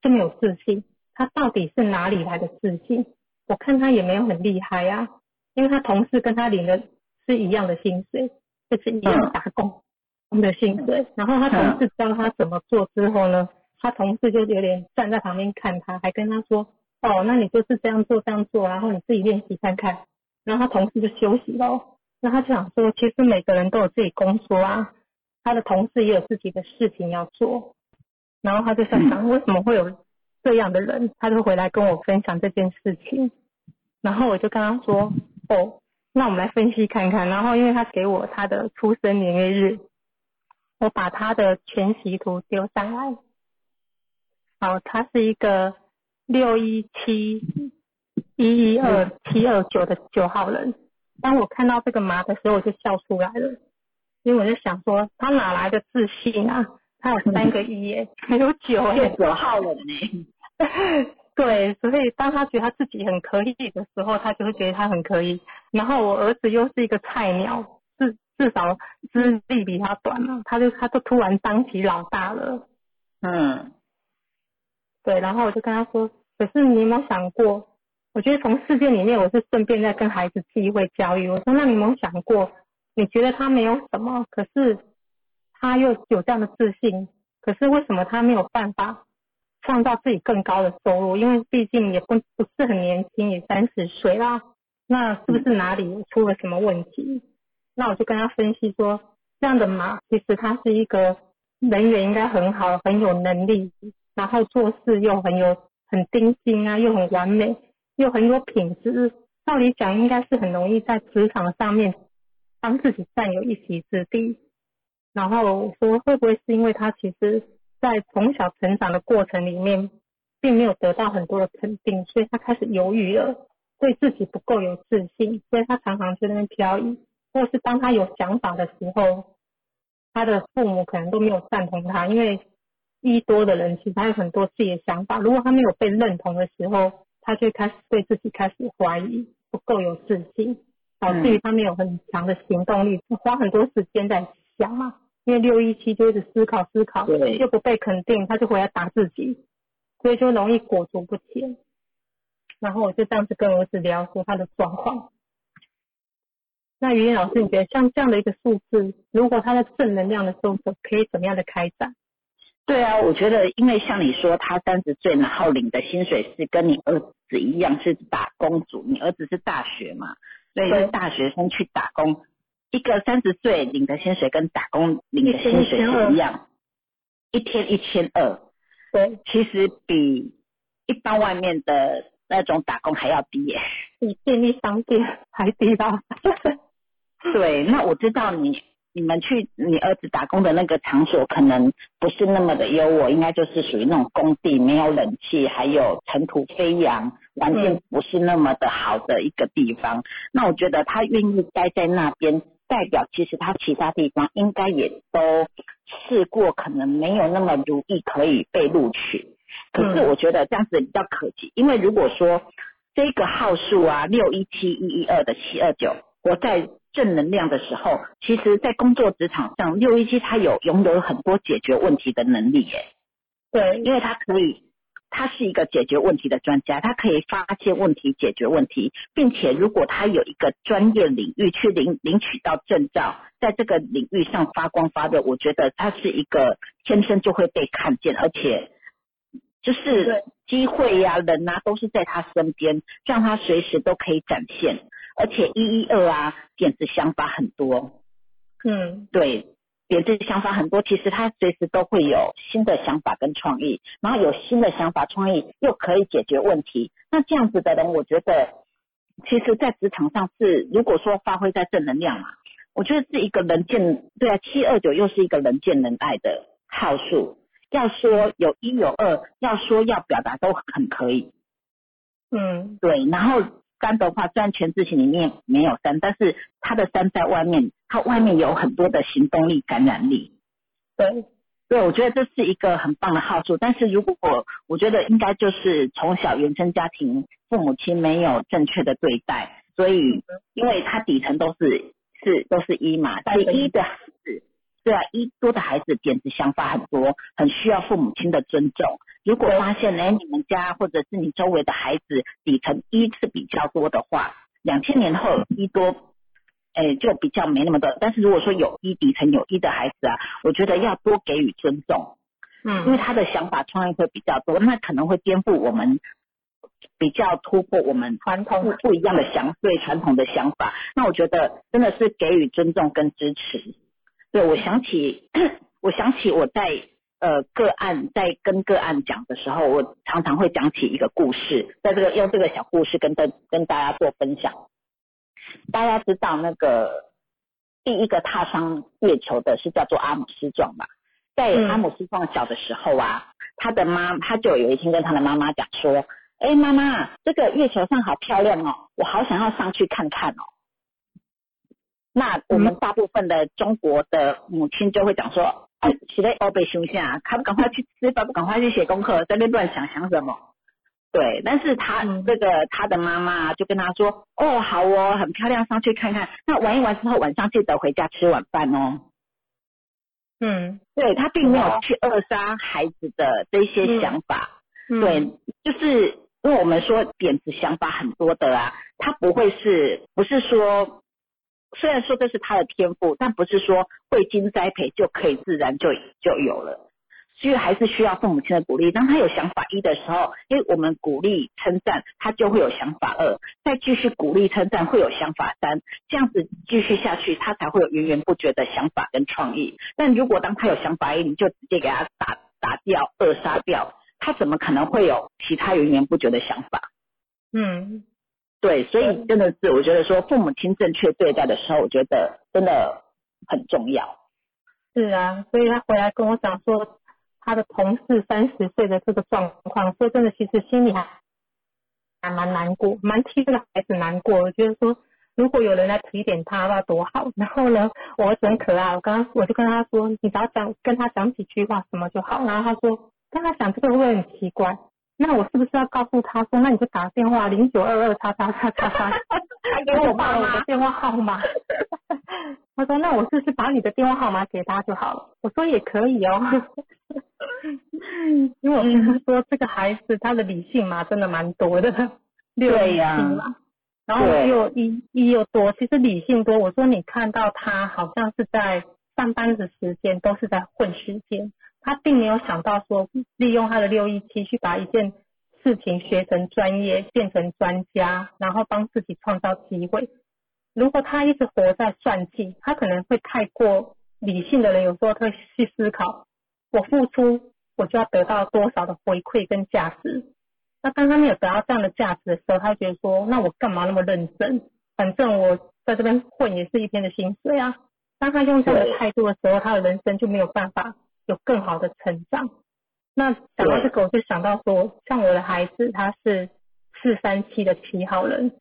这么有自信？他到底是哪里来的自信？我看他也没有很厉害啊，因为他同事跟他领的是一样的薪水，就是一样打工的薪水。然后他同事教他怎么做之后呢，他同事就有点站在旁边看他，还跟他说：“哦，那你就是这样做这样做，然后你自己练习看看。”然后他同事就休息了。那他就想说，其实每个人都有自己工作啊，他的同事也有自己的事情要做。然后他就在想，为什么会有这样的人？他就回来跟我分享这件事情。然后我就跟他说：“哦，那我们来分析看看。”然后因为他给我他的出生年月日，我把他的全息图丢上来。好，他是一个六一七一一二七二九的九号人。当我看到这个码的时候，我就笑出来了，因为我就想说，他哪来的自信啊？他有三个一耶，还有九就耶，九号人呢、对，所以当他觉得他自己很可以的时候，他就会觉得他很可以。然后我儿子又是一个菜鸟，至至少资历比他短嘛，他就他就突然当起老大了。嗯，对，然后我就跟他说，可是你有没有想过？我觉得从事件里面，我是顺便在跟孩子机会教育。我说，那你有没有想过，你觉得他没有什么，可是他又有这样的自信，可是为什么他没有办法创造自己更高的收入？因为毕竟也不不是很年轻，也三十岁啦，那是不是哪里出了什么问题？那我就跟他分析说，这样的马其实他是一个人缘应该很好，很有能力，然后做事又很有很钉心啊，又很完美，又很有品质。照理讲，应该是很容易在职场上面帮自己占有一席之地。然后我说，会不会是因为他其实，在从小成长的过程里面，并没有得到很多的肯定，所以他开始犹豫了，对自己不够有自信，所以他常常在那边飘移，或是当他有想法的时候，他的父母可能都没有赞同他，因为一多的人其实他有很多自己的想法，如果他没有被认同的时候，他就会开始对自己开始怀疑，不够有自信，导致于他没有很强的行动力，花很多时间在想嘛。因为六一七就一直思考思考，对又不被肯定，他就回来打自己，所以就容易裹足不前。然后我就这样子跟儿子聊说他的状况。那于燕老师，你觉得像这样的一个数字，如果他在正能量的时候，可以怎么样的开展？对啊，我觉得因为像你说，他三十岁，然后领的薪水是跟你儿子一样是打工族，你儿子是大学嘛，所以是大学生去打工，一个三十岁领的薪水跟打工领的薪水是一样，一天一千二，对，其实比一般外面的那种打工还要低耶。比便利商店还低吧？对，那我知道你你们去你儿子打工的那个场所，可能不是那么的优渥，应该就是属于那种工地，没有冷气，还有尘土飞扬，环境不是那么的好的一个地方。那我觉得他愿意待在那边，代表其实他其他地方应该也都试过，可能没有那么如意可以被录取。可是我觉得这样子比较可惜，因为如果说这个号数啊，六一七一一二的七二九，活在正能量的时候，其实在工作职场上，六一七他有拥有很多解决问题的能力耶。对，因为他可以，他是一个解决问题的专家，他可以发现问题、解决问题，并且如果他有一个专业领域去领领取到证照，在这个领域上发光发热，我觉得他是一个天生就会被看见，而且。就是机会呀，人呐，都是在他身边，让他随时都可以展现。而且一一二啊，点子想法很多。嗯，对，点子想法很多，其实他随时都会有新的想法跟创意，然后有新的想法创意又可以解决问题。那这样子的人，我觉得，其实在职场上是，如果说发挥在正能量嘛，我觉得是一个人见，对啊，七二九又是一个人见人爱的号数。要说有一有二，要说要表达都很可以。嗯，对。然后三的话，虽然全字形里面没有三，但是它的三在外面，它外面有很多的行动力、感染力。对，对，我觉得这是一个很棒的号数。但是如果我觉得应该就是从小原生家庭父母亲没有正确的对待，所以因为他底层都是是都是一嘛，但一的孩子。对啊，一多的孩子点子想法很多，很需要父母亲的尊重。如果发现哎，你们家或者是你周围的孩子底层一是比较多的话，两千年后一多，哎就比较没那么多。但是如果说有一底层有一的孩子啊，我觉得要多给予尊重，嗯，因为他的想法创意会比较多，那可能会颠覆我们比较突破我们传统不不一样的想对传统的想法。那我觉得真的是给予尊重跟支持。对，我想起，我想起我在呃个案在跟个案讲的时候，我常常会讲起一个故事，在这个用这个小故事跟跟跟大家做分享。大家知道那个第一个踏上月球的是叫做阿姆斯壮吧？在阿姆斯壮小的时候啊，他的妈他就有一天跟他的妈妈讲说：“哎，妈妈，这个月球上好漂亮哦，我好想要上去看看哦。”那我们大部分的中国的母亲就会讲说，哎，起来欧贝休假，还不赶快去吃饭，不赶快去写功课，在那乱想想什么？对，但是他这个他的妈妈就跟他说，哦，好哦，很漂亮，上去看看。那玩一玩之后，晚上记得回家吃晚饭哦。嗯，对他并没有去扼杀孩子的这些想法。对，就是因为我们说点子想法很多的啊，他不会是不是说。虽然说这是他的天赋，但不是说未经栽培就可以自然就就有了，所以还是需要父母亲的鼓励。当他有想法一的时候，因为我们鼓励称赞，他就会有想法二，再继续鼓励称赞会有想法三，这样子继续下去，他才会有源源不绝的想法跟创意。但如果当他有想法一，你就直接给他打打掉、扼杀掉，他怎么可能会有其他源源不绝的想法？嗯。对，所以真的是，我觉得说父母亲正确对待的时候，我觉得真的很重要。是啊，所以他回来跟我讲说，他的同事三十岁的这个状况，说真的，其实心里还还蛮难过，蛮替这个孩子难过。我觉得说，如果有人来提点他，那多好。然后呢，我儿子很可爱，我刚刚我就跟他说，你只要讲跟他讲几句话什么就好。然后他说，跟他讲这个会不会很奇怪？那我是不是要告诉他说，那你就打电话零九二二叉叉叉叉叉，他给我爸我的电话号码。他说，那我是不是把你的电话号码给他就好了？我说也可以哦，因为我跟他说，这个孩子他的理性嘛，真的蛮多的，六理性嘛，然后又一一又多，其实理性多。我说你看到他好像是在上班的时间都是在混时间。他并没有想到说，利用他的六一七去把一件事情学成专业，变成专家，然后帮自己创造机会。如果他一直活在算计，他可能会太过理性的人，有时候会去思考：我付出，我就要得到多少的回馈跟价值。那当他没有得到这样的价值的时候，他觉得说：那我干嘛那么认真？反正我在这边混也是一天的薪水啊。当他用这样的态度的时候，他的人生就没有办法有更好的成长。那讲到这个，我就想到说，像我的孩子，他是四三七的七号人。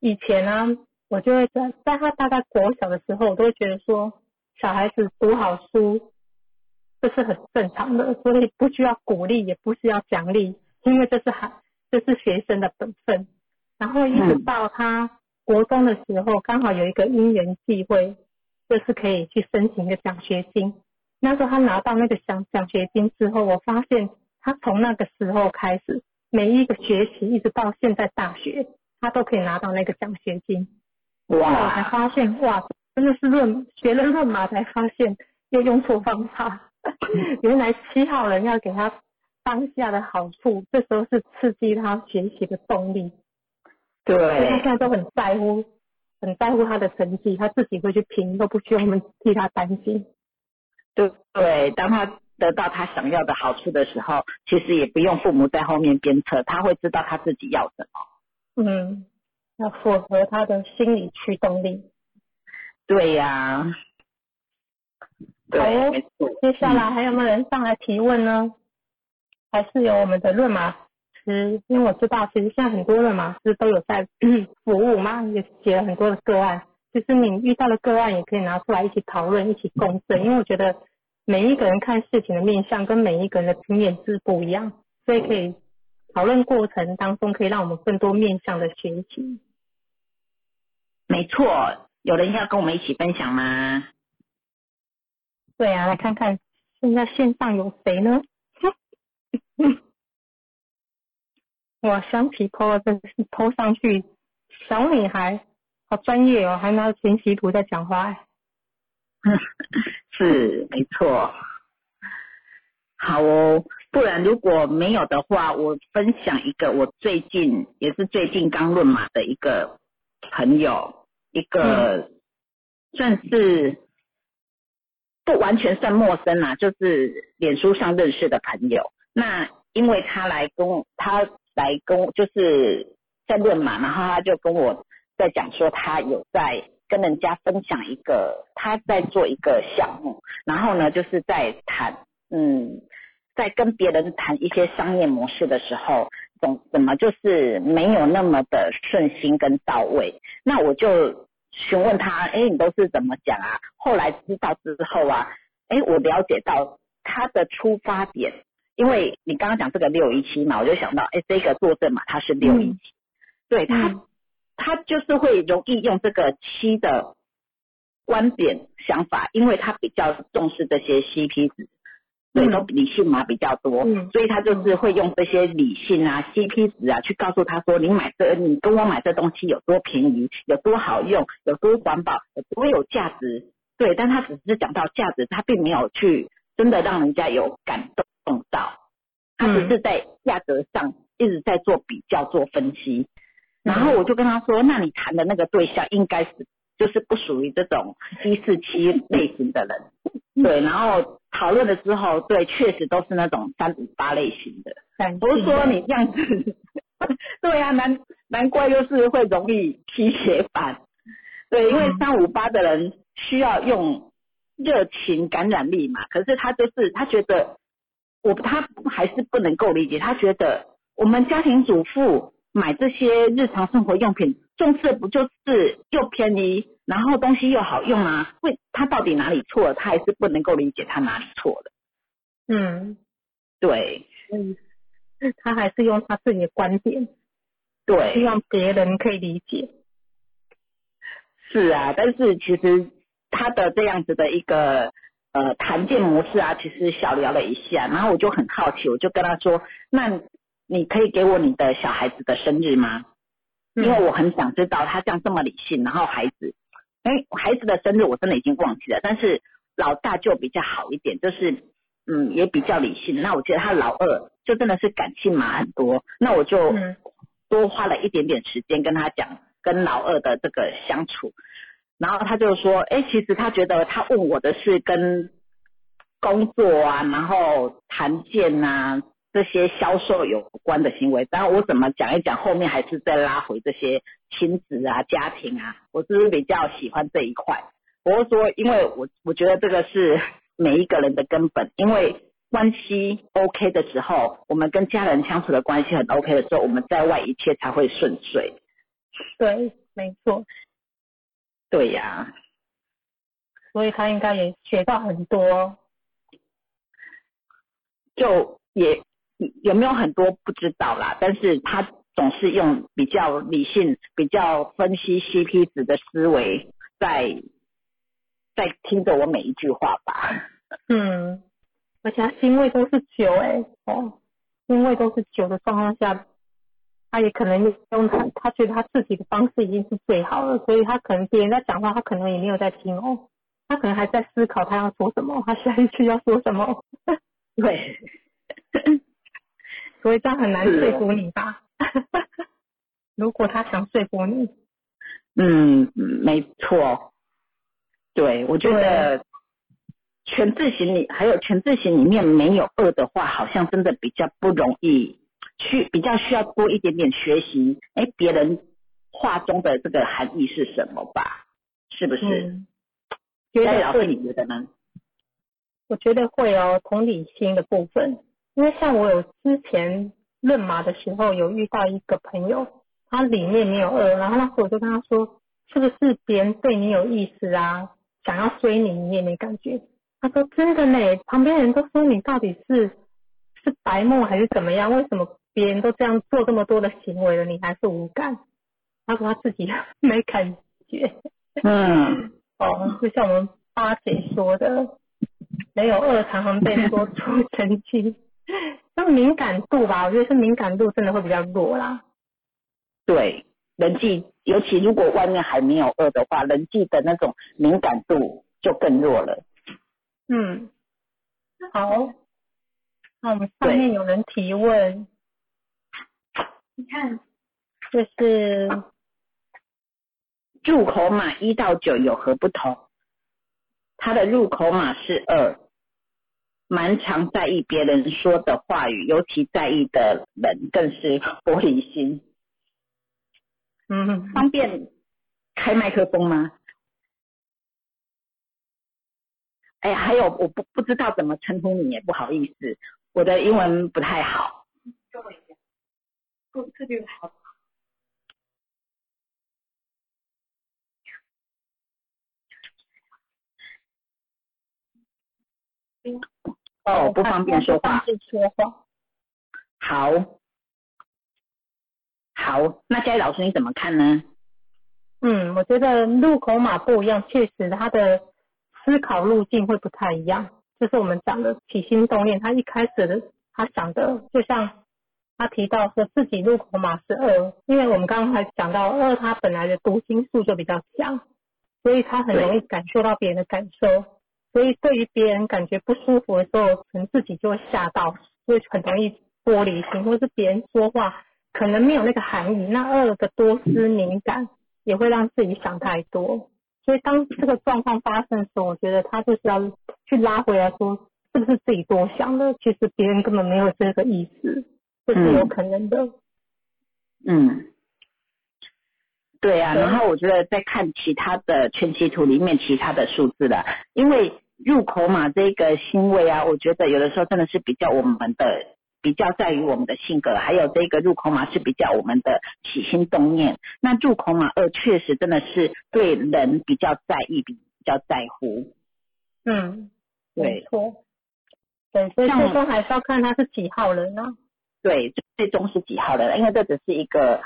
以前呢，我就会在在他大概国小的时候，我都会觉得说，小孩子读好书，这是很正常的，所以不需要鼓励，也不需要奖励，因为这是孩，这是学生的本分。然后一直到他国中的时候，刚好有一个因缘际会，就是可以去申请一个奖学金。那时候他拿到那个奖奖学金之后，我发现他从那个时候开始，每一个学期一直到现在大学，他都可以拿到那个奖学金。哇！我才发现，哇，真的是论学了论马才发现又用错方法。原来七号人要给他当下的好处，这时候是刺激他学习的动力。对，他现在都很在乎，很在乎他的成绩，他自己会去拼，都不需要我们替他担心。对对，当他得到他想要的好处的时候，其实也不用父母在后面鞭策，他会知道他自己要什么。嗯，要符合他的心理驱动力。对呀。好哦，接下来还有没有人上来提问呢？还是有我们的论马师？因为我知道，其实现在很多论马师都有在 服务嘛，也写了很多的个案。就是你遇到的个案，也可以拿出来一起讨论、一起共振。因为我觉得每一个人看事情的面相跟每一个人的经验是不一样，所以可以讨论过程当中，可以让我们更多面向的学习。没错，有人要跟我们一起分享吗？对啊，来看看现在线上有谁呢？哇，香皮抛了，这是抛上去，小女孩好专业哦，还拿着全息图在讲话。是，没错。好哦，不然如果没有的话，我分享一个我最近也是最近刚论马的一个朋友，一个算是。不完全算陌生啦，就是脸书上认识的朋友。那因为他来跟他来跟我，就是在论嘛，然后他就跟我在讲说，他有在跟人家分享一个，他在做一个项目，然后呢，就是在谈，嗯，在跟别人谈一些商业模式的时候，怎怎么就是没有那么的顺心跟到位。那我就。询问他，哎，你都是怎么讲啊？后来知道之后啊，哎，我了解到他的出发点，因为你刚刚讲这个六一七嘛，我就想到，哎，这个作证嘛，他是六一七，对他，他就是会容易用这个七的观点想法，因为他比较重视这些 CP 值。对，都理性嘛比较多，所以他就是会用这些理性啊、CP 值啊，去告诉他说，你买这，你跟我买这东西有多便宜，有多好用，有多环保，有多有价值。对，但他只是讲到价值，他并没有去真的让人家有感动到，他只是在价格上一直在做比较、做分析。然后我就跟他说，那你谈的那个对象应该是就是不属于这种一四七类型的人。对，然后讨论了之后，对，确实都是那种三五八类型的。不是说你这样子，对啊，难难怪就是会容易踢血板。对，因为三五八的人需要用热情感染力嘛，可是他就是他觉得我他还是不能够理解，他觉得我们家庭主妇买这些日常生活用品，重视不就是又便宜？然后东西又好用啊，会他到底哪里错了？他还是不能够理解他哪里错了。嗯，对，嗯，他还是用他自己的观点，对，希望别人可以理解。是啊，但是其实他的这样子的一个呃谈件模式啊，其实小聊了一下，然后我就很好奇，我就跟他说：“那你可以给我你的小孩子的生日吗？因为我很想知道他这样这么理性，然后孩子。”哎，孩子的生日我真的已经忘记了，但是老大就比较好一点，就是嗯也比较理性。那我觉得他老二就真的是感性嘛很多，那我就多花了一点点时间跟他讲跟老二的这个相处，然后他就说，哎，其实他觉得他问我的是跟工作啊，然后谈见啊。这些销售有关的行为，然后我怎么讲一讲，后面还是再拉回这些亲子啊、家庭啊，我是比较喜欢这一块？我是说，因为我我觉得这个是每一个人的根本，因为关系 OK 的时候，我们跟家人相处的关系很 OK 的时候，我们在外一切才会顺遂。对，没错，对呀、所以他应该也学到很多。就也有没有很多不知道啦，但是他总是用比较理性、比较分析 CP 值的思维在在听着我每一句话吧。嗯，而且他腥味都是酒哎、哦，因为都是酒的状况下，他也可能用他他觉得他自己的方式已经是最好了，所以他可能别人在讲话，他可能也没有在听哦，他可能还在思考他要说什么，他下一句要说什么，对，所以这样很难是说服你吧？如果他想说服你，嗯，没错。对，我觉得全字形里还有全字形里面没有恶的话，好像真的比较不容易去，比较需要多一点点学习。哎，别人话中的这个含义是什么吧？是不是？嗯，觉得佳怡老师，会你觉得呢？我觉得会哦，同理心的部分，因为像我有之前论马的时候有遇到一个朋友，他里面没有恶，然后那时候我就跟他说，是不是别人对你有意思啊，想要追你，你也没感觉？他说真的呢，旁边人都说你到底是是白目还是怎么样？为什么别人都这样做这么多的行为了，你还是无感？他说他自己 没感觉。嗯，哦，就像我们八姐说的，没有恶常常被说出成绩，那敏感度吧，我觉得是敏感度真的会比较弱啦。对，人际尤其如果外面还没有饿的话，人际的那种敏感度就更弱了。嗯，好，那我们上面有人提问，你看，就是入口码一到九有何不同？它的入口码是二，蛮常在意别人说的话语，尤其在意的人更是玻璃心。嗯，方便开麦克风吗？哎呀，还有我不不知道怎么称呼你，也不好意思，我的英文不太好。这就好。哦，不方便说话。不方便说话。好，好，那佳怡老师你怎么看呢？嗯，我觉得路口码不一样，确实他的思考路径会不太一样。就是我们讲的起心动念，他一开始的他想的，就像他提到说自己入口码是二，因为我们刚刚才讲到二，他本来的读心术就比较强，所以他很容易感受到别人的感受，所以对于别人感觉不舒服的时候，可能自己就会吓到，所以很容易玻璃心，或是别人说话可能没有那个含义，那二个多思敏感。也会让自己想太多，所以当这个状况发生的时候，我觉得他就是要去拉回来说，是不是自己多想了？其实别人根本没有这个意思，这是有可能的。嗯，对啊，然后我觉得在看其他的全息图里面其他的数字了，因为入口码这个腥味啊，我觉得有的时候真的是比较我们的。比较在于我们的性格，还有这个入口码是比较我们的起心动念。那入口码二确实真的是对人比较在意，比较在乎。嗯，对没错。对，所以像最终还是要看他是几号人啊。对，最终是几号人？因为这只是一个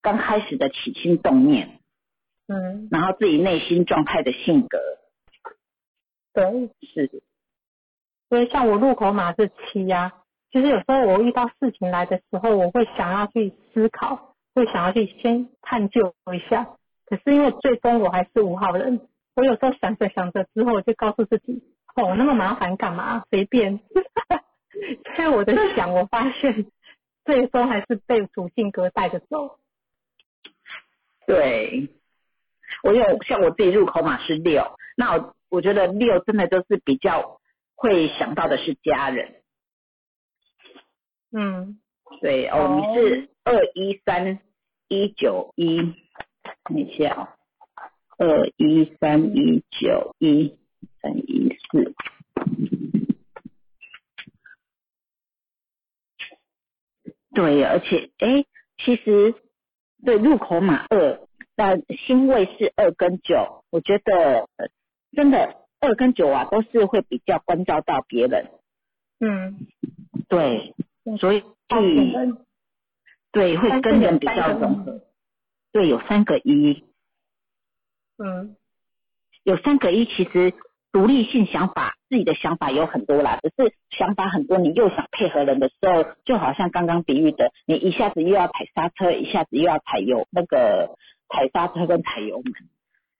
刚开始的起心动念，嗯，然后自己内心状态的性格对。是。所以像我入口码是七呀、其实有时候我遇到事情来的时候，我会想要去思考，会想要去先探究一下。可是因为最终我还是五号人，我有时候想着想着之后，我就告诉自己，哦，那么麻烦干嘛？随便。所以我在想，我发现最终还是被主性格带着走。对，我有像我自己入口码是六，那我觉得六真的就是比较会想到的是家人。嗯，对哦，哦你是二一三一九一，看一下哦，二一三一九一三一四。对，而且哎，其实对入口码二，但星位是二跟九，我觉得呃真的二跟九啊，都是会比较关照到别人。嗯，对，所以对，对会跟人比较融合。对，有三个一，嗯。有三个一，其实独立性想法，自己的想法有很多啦，只是想法很多，你又想配合人的时候，就好像刚刚比喻的，你一下子又要踩刹车，一下子又要踩油，那个踩刹车跟踩油门，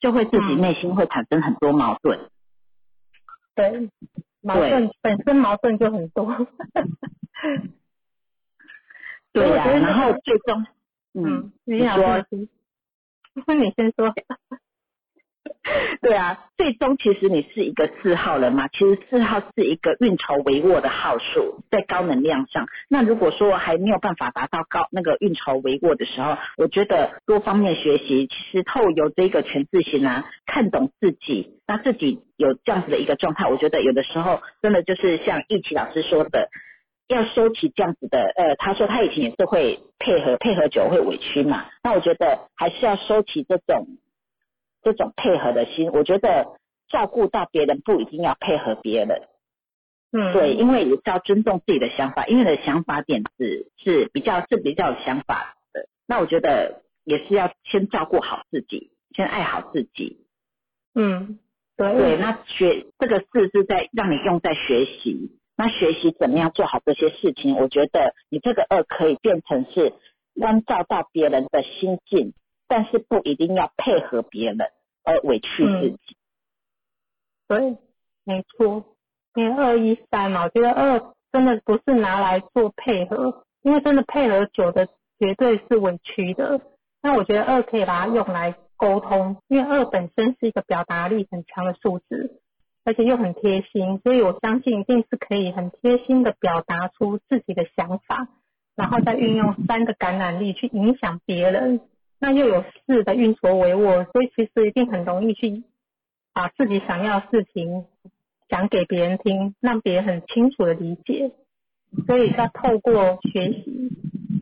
就会自己内心会产生很多矛盾。对，矛盾本身矛盾就很多。对呀、然后最终，嗯嗯，，你说师，你先说。对啊，最终其实你是一个四号人嘛，其实四号是一个运筹帷幄的号数，在高能量上。那如果说还没有办法达到高那个运筹帷幄的时候，我觉得多方面学习，其实透由这个全字形啊，看懂自己，那自己有这样子的一个状态，我觉得有的时候真的就是像易奇老师说的。要收起这样子的，呃，他说他以前也是会配合配合久会委屈嘛，那我觉得还是要收起这种这种配合的心，我觉得照顾到别人不一定要配合别人，嗯，对，因为也是要尊重自己的想法，因为你的想法点子是比较是比较有想法的，那我觉得也是要先照顾好自己，先爱好自己。嗯，对。对，那学这个事是在让你用在学习，那学习怎么样做好这些事情，我觉得你这个二可以变成是关照到别人的心境，但是不一定要配合别人而委屈自己。对，没错。因为二一三嘛，我觉得二真的不是拿来做配合，因为真的配合久的绝对是委屈的。那我觉得二可以把它用来沟通，因为二本身是一个表达力很强的数字，而且又很贴心，所以我相信一定是可以很贴心的表达出自己的想法，然后再运用三的感染力去影响别人。那又有四的运筹帷幄，所以其实一定很容易去把自己想要的事情讲给别人听，让别人很清楚的理解。所以要透过学习，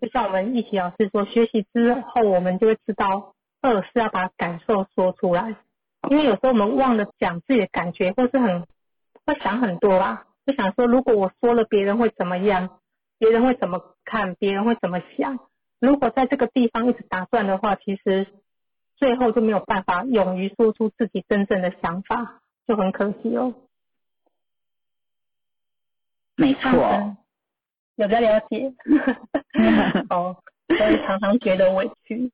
就像我们一起老师说，学习之后我们就会知道，二是要把感受说出来。因为有时候我们忘了讲自己的感觉，或是很会想很多啦，就想说如果我说了别人会怎么样，别人会怎么看，别人会怎么想。如果在这个地方一直打转的话，其实最后就没有办法勇于说出自己真正的想法，就很可惜哦。没错，有在了解。哦，所以常常觉得委屈，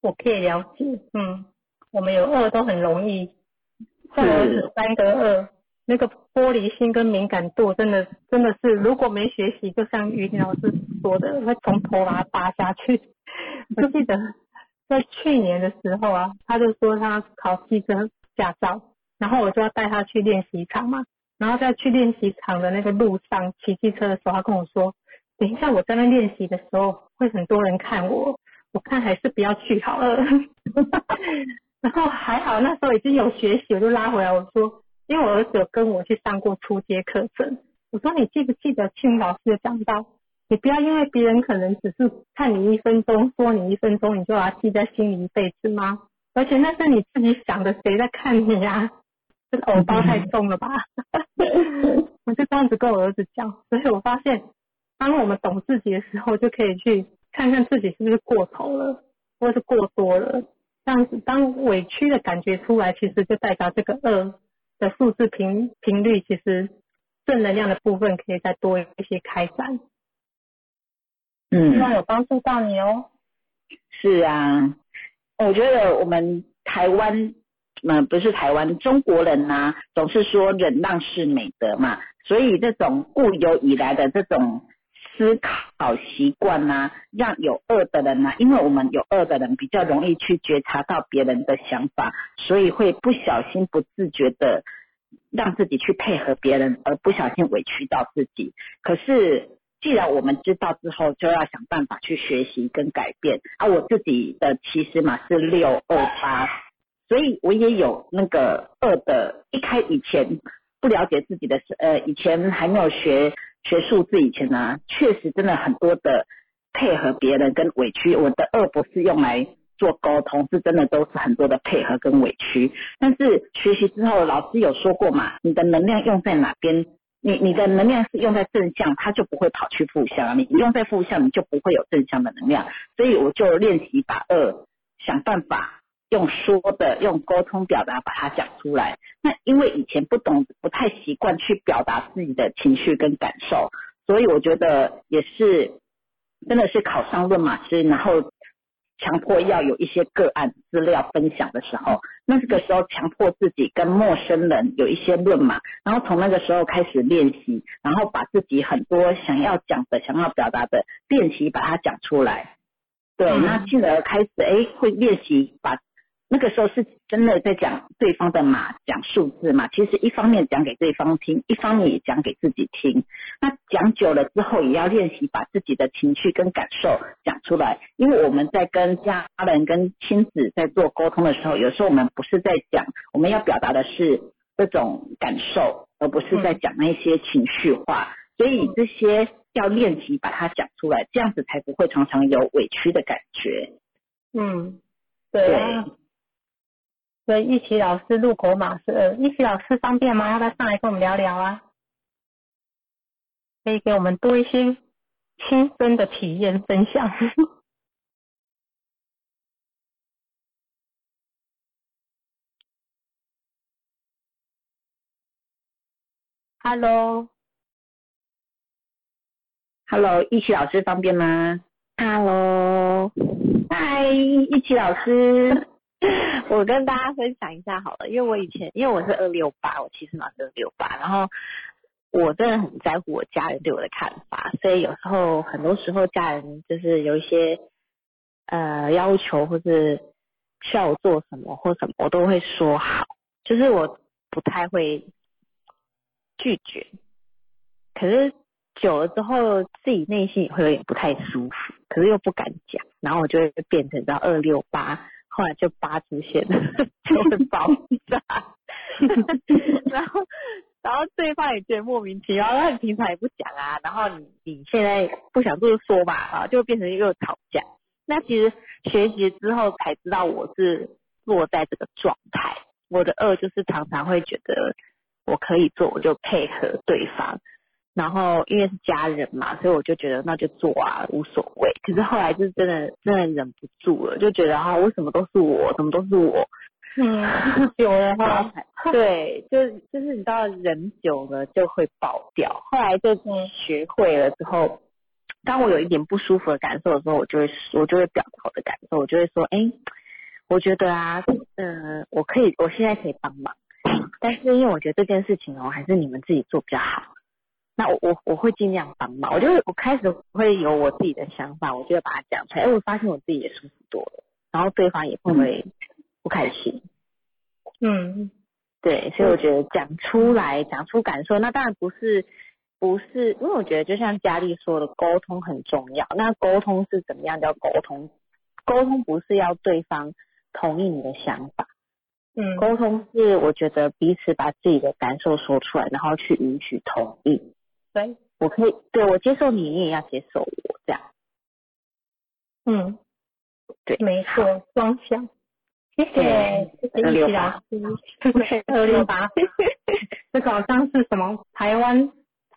我可以了解。嗯，我们有二都很容易，像我儿子三个二，那个玻璃心跟敏感度真的真的是，如果没学习，就像于婷老师说的，会从头把它拔下去。我记得在去年的时候啊，他就说他考汽车驾照，然后我就要带他去练习场嘛。然后在去练习场的那个路上骑机车的时候，他跟我说：“等一下我在那练习的时候，会很多人看我，我看还是不要去好了。”然后还好那时候已经有学习，我就拉回来我说：“因为我儿子有跟我去上过初阶课程，我说你记不记得庆老师有讲到，你不要因为别人可能只是看你一分钟，说你一分钟，你就把它记在心里一辈子吗？而且那是你自己想的，谁在看你呀、这个偶包太重了吧？我就这样子跟我儿子讲，所以我发现，当我们懂自己的时候，就可以去看看自己是不是过头了，或是过多了。这样子，当委屈的感觉出来，其实就代表这个二的数字频频率，其实正能量的部分可以再多一些开展。嗯希望嗯，有帮助到你哦。是啊，我觉得我们台湾，嗯，不是台湾，中国人呐、总是说忍让是美德嘛，所以这种固有以来的这种思考习惯呐，让有恶的人呐、因为我们有恶的人比较容易去觉察到别人的想法，所以会不小心、不自觉的让自己去配合别人，而不小心委屈到自己。可是既然我们知道之后，就要想办法去学习跟改变。啊，我自己的其实嘛是六二八，所以我也有那个二的，一开以前不了解自己的，呃，以前还没有学学数字以前呢，确实真的很多的配合别人跟委屈。我的二不是用来做沟通，是真的都是很多的配合跟委屈。但是学习之后，老师有说过嘛，你的能量用在哪边？你你的能量是用在正向，它就不会跑去负向；你用在负向，你就不会有正向的能量。所以我就练习把二想办法用说的、用沟通表达把它讲出来。那因为以前不懂、不太习惯去表达自己的情绪跟感受，所以我觉得也是真的是考上论马师，然后。强迫要有一些个案资料分享的时候，那这个时候强迫自己跟陌生人有一些论嘛，然后从那个时候开始练习，然后把自己很多想要讲的、想要表达的练习把它讲出来，对，那进而开始哎会练习把。那个时候是真的在讲对方的码，讲数字嘛。其实一方面讲给对方听，一方面也讲给自己听。那讲久了之后，也要练习把自己的情绪跟感受讲出来。因为我们在跟家人、跟亲子在做沟通的时候，有时候我们不是在讲，我们要表达的是这种感受，而不是在讲那些情绪化。所以这些要练习把它讲出来，这样子才不会常常有委屈的感觉。嗯，对。所以一起老师入口码是二，一起老师方便吗？要不要上来跟我们聊聊啊？可以给我们多一些亲身的体验分享。Hello，Hello，一起老师方便吗？Hello，嗨，一起老师。我跟大家分享一下好了，因为我以前因为我是二六八，我其实嘛是二六八，然后我真的很在乎我家人对我的看法，所以有时候很多时候家人就是有一些呃要求或是需要我做什么或什么，我都会说好，就是我不太会拒绝，可是久了之后自己内心也会有点不太舒服，可是又不敢讲，然后我就会变成到二六八。后来就八出现了，就会爆炸 然后然后对方也觉得莫名其妙，那你平常也不讲啊，然后你你现在不想做就说吧，啊，就变成一个吵架。那其实学习之后才知道我是落在这个状态，我的二就是常常会觉得我可以做，我就配合对方。然后因为是家人嘛，所以我就觉得那就做啊，无所谓。可是后来就是真的真的忍不住了，就觉得啊，为什么都是我，怎么都是我？嗯，久了话，对，就就是你知道，人久了就会爆掉。后来就学会了之后，当我有一点不舒服的感受的时候，我就会我就会表达我的感受，我就会说，哎，我觉得啊，嗯，我可以，我现在可以帮忙，但是因为我觉得这件事情哦，还是你们自己做比较好。那我我我会尽量帮忙，我就会我开始会有我自己的想法，我就会把它讲出来。哎，我发现我自己也舒服多了，然后对方也不会不开心。嗯，对，所以我觉得讲出来，讲出感受，那当然不是不是，因为我觉得就像佳丽说的，沟通很重要。那沟通是怎么样叫沟通？沟通不是要对方同意你的想法。嗯，沟通是我觉得彼此把自己的感受说出来，然后去允许同意。对，我可以，对我接受你，你也要接受我，这样。嗯，对，没错，双向。谢谢，谢谢一老师。二六八，这个好像是什么台湾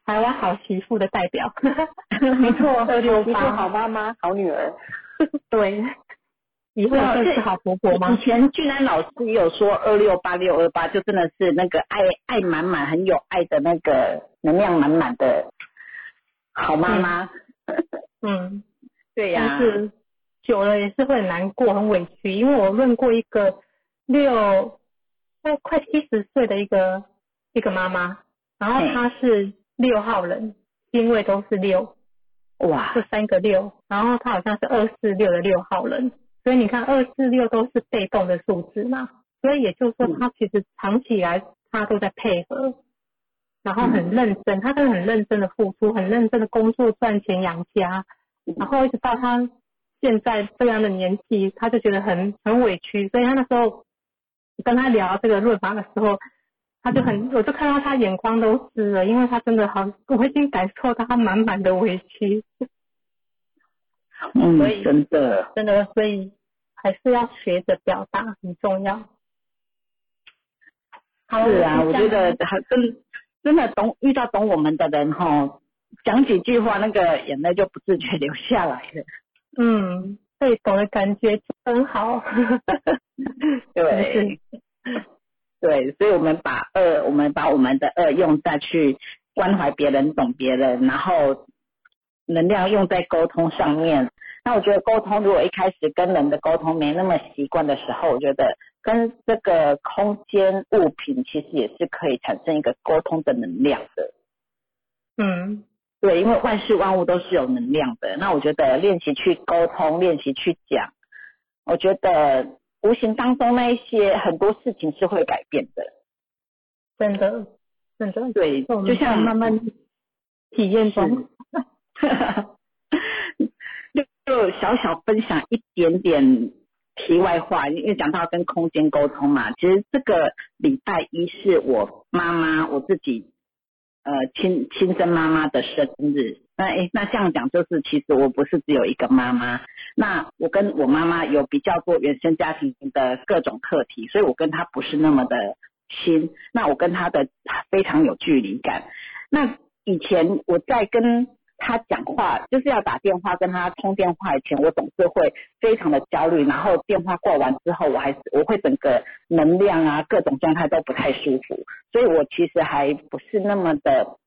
台湾好媳妇的代表。没错，二六八，好妈妈，好女儿。对，以后会是好婆婆吗？以前俊安老师也有说二六八六二八，就真的是那个爱爱满满，很有爱的那个。能量满满的好妈妈，嗯，对呀，就是久了也是会很难过、很委屈。因为我问过一个六快快七十岁的一个一个妈妈，然后她是六号人，因为都是六，哇，这三个六，然后她好像是二四六的六号人，所以你看二四六都是被动的数字嘛，所以也就是说他其实长期以来他都在配合。然后很认真，他真的很认真的付出，很认真的工作赚钱养家，然后一直到他现在这样的年纪，他就觉得很很委屈，所以他那时候跟他聊这个论法的时候，他就很，我就看到他眼眶都湿了，因为他真的好，我已经感受到他满满的委屈。嗯所以，真的，真的，所以还是要学着表达很重要。好是啊，我觉得还真真的懂遇到懂我们的人哈，讲几句话，那个眼泪就不自觉流下来了。嗯，被懂的感觉真好。对，对，所以我们把恶，我们把我们的恶用在去关怀别人、懂别人，然后能量用在沟通上面。那我觉得沟通，如果一开始跟人的沟通没那么习惯的时候，我觉得跟这个空间物品其实也是可以产生一个沟通的能量的。嗯对，因为万事万物都是有能量的。那我觉得练习去沟通，练习去讲，我觉得无形当中那一些很多事情是会改变的。真的，真的，对，就像慢慢体验中。就小小分享一点点题外话，因为讲到跟空间沟通嘛，其实这个礼拜一是我妈妈我自己呃亲亲生妈妈的生日。那诶，那这样讲就是，其实我不是只有一个妈妈，那我跟我妈妈有比较多原生家庭的各种课题，所以我跟她不是那么的亲，那我跟她的非常有距离感。那以前我在跟他讲话，就是要打电话跟他通电话以前，我总是会非常的焦虑，然后电话挂完之后，我还是我会整个能量啊，各种状态都不太舒服，所以我其实还不是那么的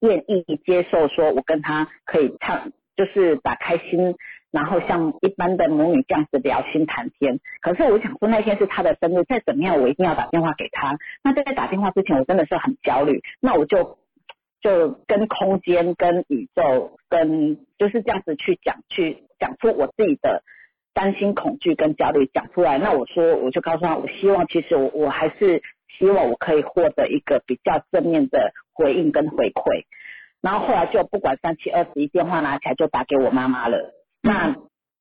愿意接受说我跟他可以唱，就是打开心，然后像一般的母女这样子聊心谈天。可是我想说那天是他的生日，再怎么样我一定要打电话给他。那在打电话之前，我真的是很焦虑，那我就。就跟空间、跟宇宙、跟就是这样子去讲，去讲出我自己的担心、恐惧跟焦虑讲出来。那我说，我就告诉他，我希望其实我我还是希望我可以获得一个比较正面的回应跟回馈。然后后来就不管三七二十一，电话拿起来就打给我妈妈了。那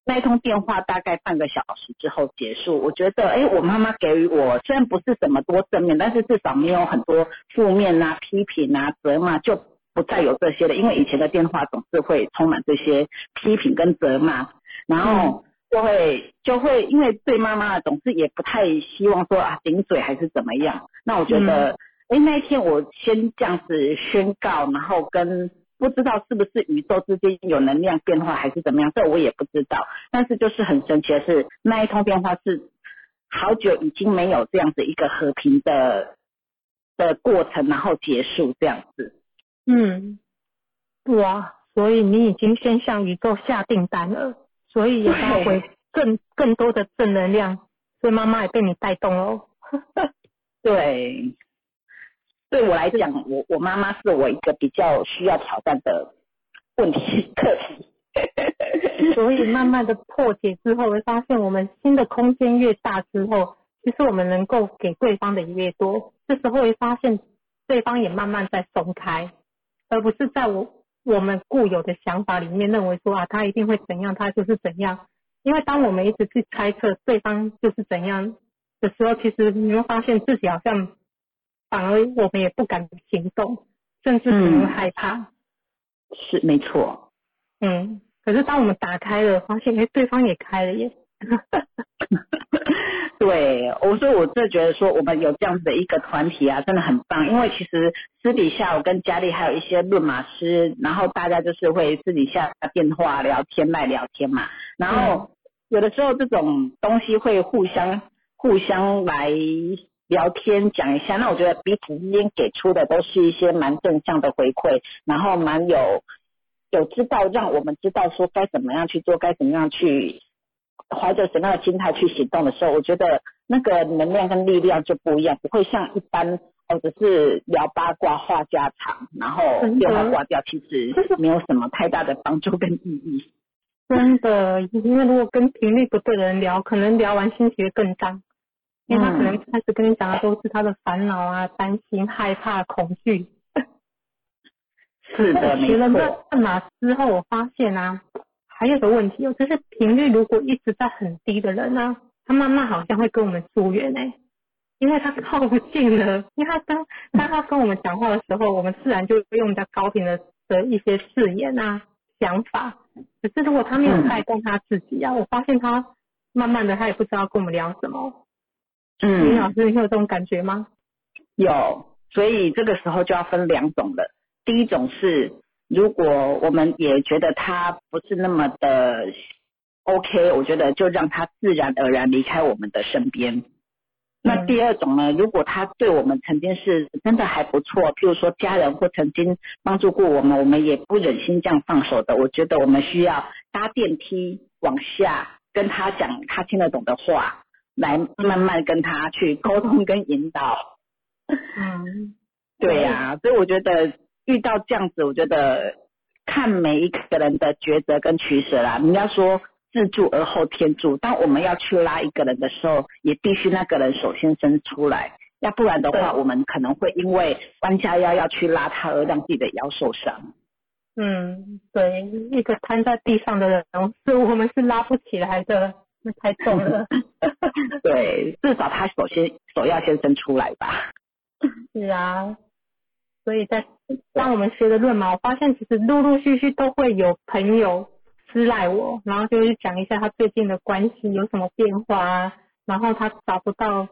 那一通电话大概半个小时之后结束，我觉得，哎，我妈妈给予我虽然不是什么多正面，但是至少没有很多负面啊、批评啊、责骂，就不再有这些了。因为以前的电话总是会充满这些批评跟责骂，然后就会就会因为对妈妈总是也不太希望说啊顶嘴还是怎么样。那我觉得，哎、那一天我先这样子宣告，然后跟。不知道是不是宇宙之间有能量变化还是怎么样，这我也不知道。但是就是很神奇的是，那一通电话是好久已经没有这样子一个和平的的过程，然后结束这样子。嗯，哇，所以你已经先向宇宙下订单了，所以也带回更更多的正能量，所以妈妈也被你带动哦。对，对我来讲，我我妈妈是我一个比较需要挑战的问题课题。所以慢慢的破解之后，会发现我们新的空间越大之后，其实我们能够给对方的也越多。这时候会发现对方也慢慢在松开，而不是在我我们固有的想法里面认为说啊，他一定会怎样，他就是怎样。因为当我们一直去猜测对方就是怎样的时候，其实你会发现自己好像反而我们也不敢行动，甚至可能会害怕。是没错，嗯，可是当我们打开了，发现哎，对方也开了耶。对，我说我真的觉得说我们有这样子的一个团体啊，真的很棒。因为其实私底下我跟佳丽还有一些论马师，然后大家就是会私底下电话聊天、来聊天嘛。然后有的时候这种东西会互相互相来聊天讲一下，那我觉得彼此之间给出的都是一些蛮正向的回馈，然后蛮有有知道让我们知道说该怎么样去做，该怎么样去。怀着什么样的心态去行动的时候，我觉得那个能量跟力量就不一样，不会像一般哦，只是聊八卦、话家常，然后电话挂掉，其实没有什么太大的帮助跟意义。真的，因为如果跟频率不对的人聊，可能聊完心情会更脏，因为他可能开始跟你讲的都是他的烦恼啊、担心、害怕、恐惧。是的，没学了那错。那马之后，我发现啊，还有个问题哦，就是频率如果一直在很低的人呢、他慢慢好像会跟我们疏远哎、因为他靠不近了，因为他当当他跟我们讲话的时候，我们自然就会用比较高频的的一些字眼啊、想法。可是如果他没有带动他自己啊，我发现他慢慢的他也不知道跟我们聊什么。嗯林老师，你有这种感觉吗？有，所以这个时候就要分两种了。第一种是，如果我们也觉得他不是那么的 OK，我觉得就让他自然而然离开我们的身边。那嗯第二种呢，如果他对我们曾经是真的还不错，譬如说家人或曾经帮助过我们，我们也不忍心这样放手的。我觉得我们需要搭电梯往下，跟他讲他听得懂的话，来慢慢跟他去沟通跟引导。嗯，对呀、所以我觉得遇到这样子，我觉得看每一个人的抉择跟取舍啦。你要说自助而后天助，当我们要去拉一个人的时候，也必须那个人首先伸出来，要不然的话，我们可能会因为弯下腰要去拉他而让自己的腰受伤。嗯，对，一个瘫在地上的人，是我们是拉不起来的，那太重了。对，至少他首先手要先伸出来吧。是啊，所以在当我们学的论嘛，我发现其实陆陆续续都会有朋友私赖我，然后就是讲一下他最近的关系有什么变化啊，然后他找不到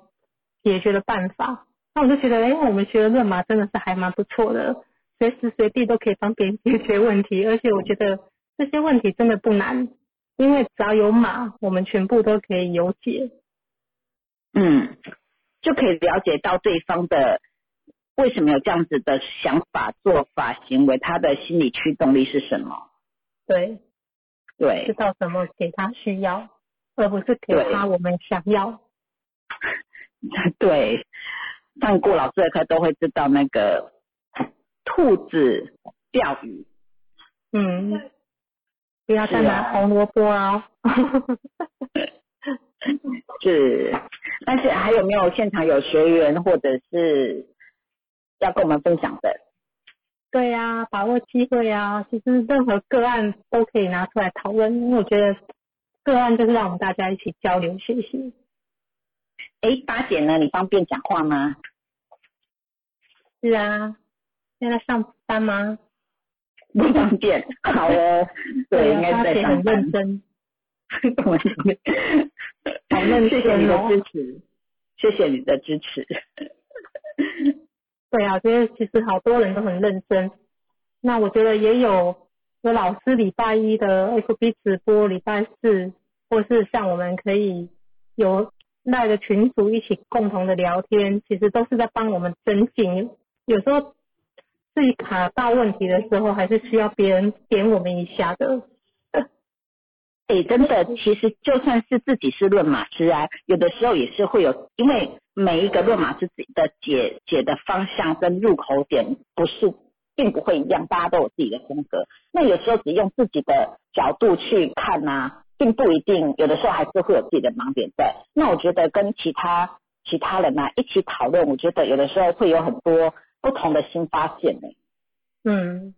解决的办法，那我就觉得，哎，我们学的论嘛真的是还蛮不错的，随时随地都可以帮别人解决问题，而且我觉得这些问题真的不难，因为只要有马，我们全部都可以有解。嗯，就可以了解到对方的为什么有这样子的想法、做法、行为，他的心理驱动力是什么。对，对知，道什么给他需要，而不是给他我们想要。对，上过老师的课都会知道那个兔子钓鱼。嗯，不要再是啊拿红萝卜啊。是，但是还有没有现场有学员或者是要跟我们分享的？对呀、把握机会啊！其实任何个案都可以拿出来讨论，因为我觉得个案就是让我们大家一起交流学习。哎，八姐呢？你方便讲话吗？是啊，现在上班吗？不方便。好哦，对，啊应该是很在上班认。真。我 好认谢谢你的支持，谢谢你的支持。对啊，我觉得其实好多人都很认真。那我觉得也有有老师礼拜一的 FB 直播，礼拜四或是像我们可以有赖的群组一起共同的聊天，其实都是在帮我们增进。有时候自己卡到问题的时候，还是需要别人点我们一下的。哎，真的，其实就算是自己是论马师啊，有的时候也是会有，因为每一个论马师自己的解解的方向跟入口点不是，并不会一样，大家都有自己的风格。那有时候只用自己的角度去看啊，并不一定，有的时候还是会有自己的盲点在。那我觉得跟其他其他人啊一起讨论，我觉得有的时候会有很多不同的新发现呢、嗯，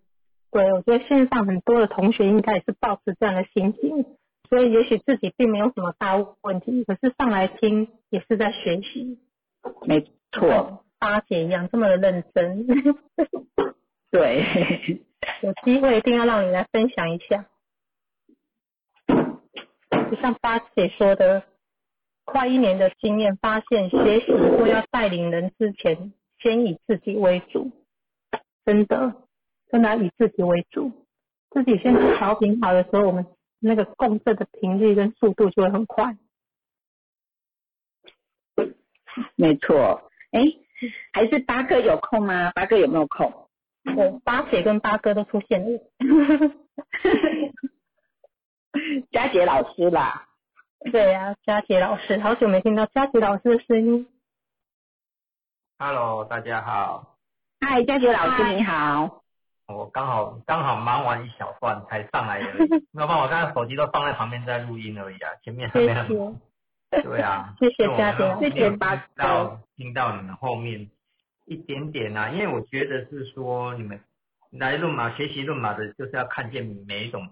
对，我觉得线上很多的同学应该也是抱持这样的心情，所以也许自己并没有什么大问题，可是上来听也是在学习。没错，八姐一样这么的认真，对。有机会一定要让你来分享一下。就像八姐说的，快一年的经验，发现学习或要带领人之前，先以自己为主，真的，真的以自己为主，自己先调频好的时候，我们那个共振的频率跟速度就会很快。没错，哎，还是八哥有空吗？八哥有没有空？我八姐跟八哥都出现了。佳杰老师啦，对呀、佳杰老师，好久没听到佳杰老师的声音。Hello，大家好，嗨，佳杰老师嗨你好。我刚好刚好忙完一小段才上来而已，没有办法，我刚才手机都放在旁边在录音而已啊，前面还没很忙。谢。对啊，谢谢所以我嘉宾谢谢八听到听到你们后面一点点啊，因为我觉得是说你们来论马学习论马的，就是要看见每一种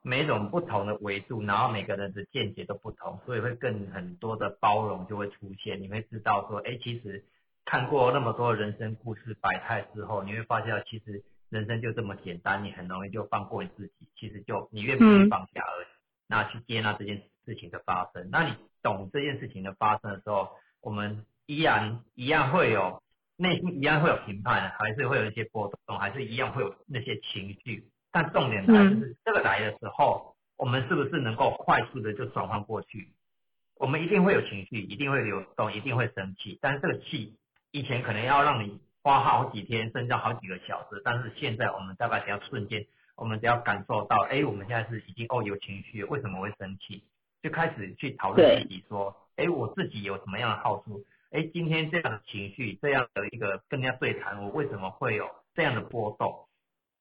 每一种不同的维度，然后每个人的见解都不同，所以会更很多的包容就会出现。你会知道说，哎，其实看过那么多人生故事百态之后，你会发现其实人生就这么简单，你很容易就放过你自己。其实就你愿不愿意放下而已，那去接纳这件事情的发生。那你懂这件事情的发生的时候，我们依然一样会有内心一样会有评判，还是会有一些波动，还是一样会有那些情绪。但重点来就是这个来的时候，我们是不是能够快速的就转换过去？我们一定会有情绪，一定会流动，一定会生气。但是这个气以前可能要让你花好几天，甚至好几个小时，但是现在我们大概只要瞬间，我们只要感受到，哎，我们现在是已经哦有情绪，为什么会生气？就开始去讨论自己说，哎，我自己有什么样的好处？哎，今天这样的情绪，这样的一个跟人家对谈，我为什么会有这样的波动？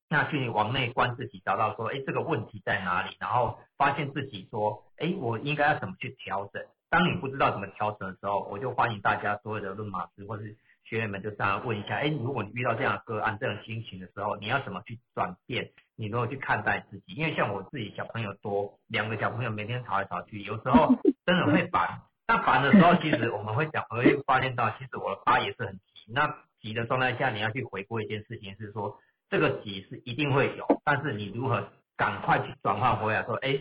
那去往内观自己，找到说，哎，这个问题在哪里？然后发现自己说，哎，我应该要怎么去调整？当你不知道怎么调整的时候，我就欢迎大家所有的论马师或是学员们，就上来问一下，哎，如果你遇到这样的个案、这种心情的时候，你要怎么去转变？你如何去看待自己？因为像我自己小朋友多，两个小朋友每天吵来吵去，有时候 真的会烦。那烦的时候，其实我们会讲，我会发现到，其实我的发也是很急。那急的状态下，你要去回顾一件事情，是说。这个急是一定会有，但是你如何赶快去转换回来，说，哎，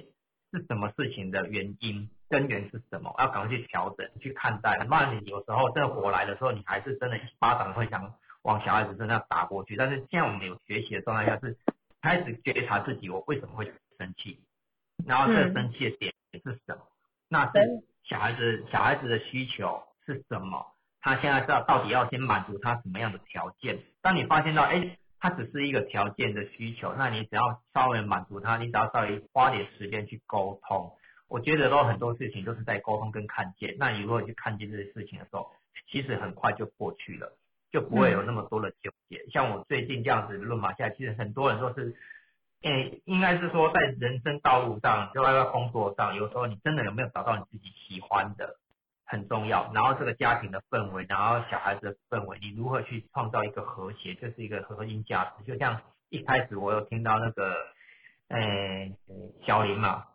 是什么事情的原因，根源是什么？要赶快去调整，去看待。不然你有时候这个火来的时候，你还是真的一巴掌会想往小孩子身上打过去。但是现在我们有学习的状态下，是开始觉察自己，我为什么会生气，然后这个生气的点是什么？那是小孩子小孩子的需求是什么？他现在知道到底要先满足他什么样的条件？当你发现到，哎。他只是一个条件的需求，那你只要稍微满足他，你只要稍微花点时间去沟通，我觉得都很多事情都是在沟通跟看见。那你如果去看见这些事情的时候，其实很快就过去了，就不会有那么多的纠结。像我最近这样子论马下，其实很多人都是，诶，应该是说在人生道路上，就在工作上，有时候你真的有没有找到你自己喜欢的？很重要，然后这个家庭的氛围，然后小孩子的氛围，你如何去创造一个和谐，就是一个核心价值。就像一开始我有听到那个，诶，小林嘛，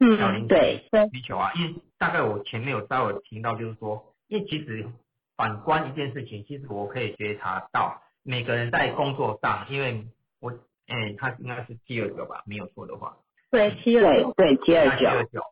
嗯，小林对需求啊，因为大概我前面有稍微听到，就是说，因为其实反观一件事情，其实我可以觉察到每个人在工作上，因为我，诶，他应该是七二九吧，没有错的话，对，七二九，对，七二九，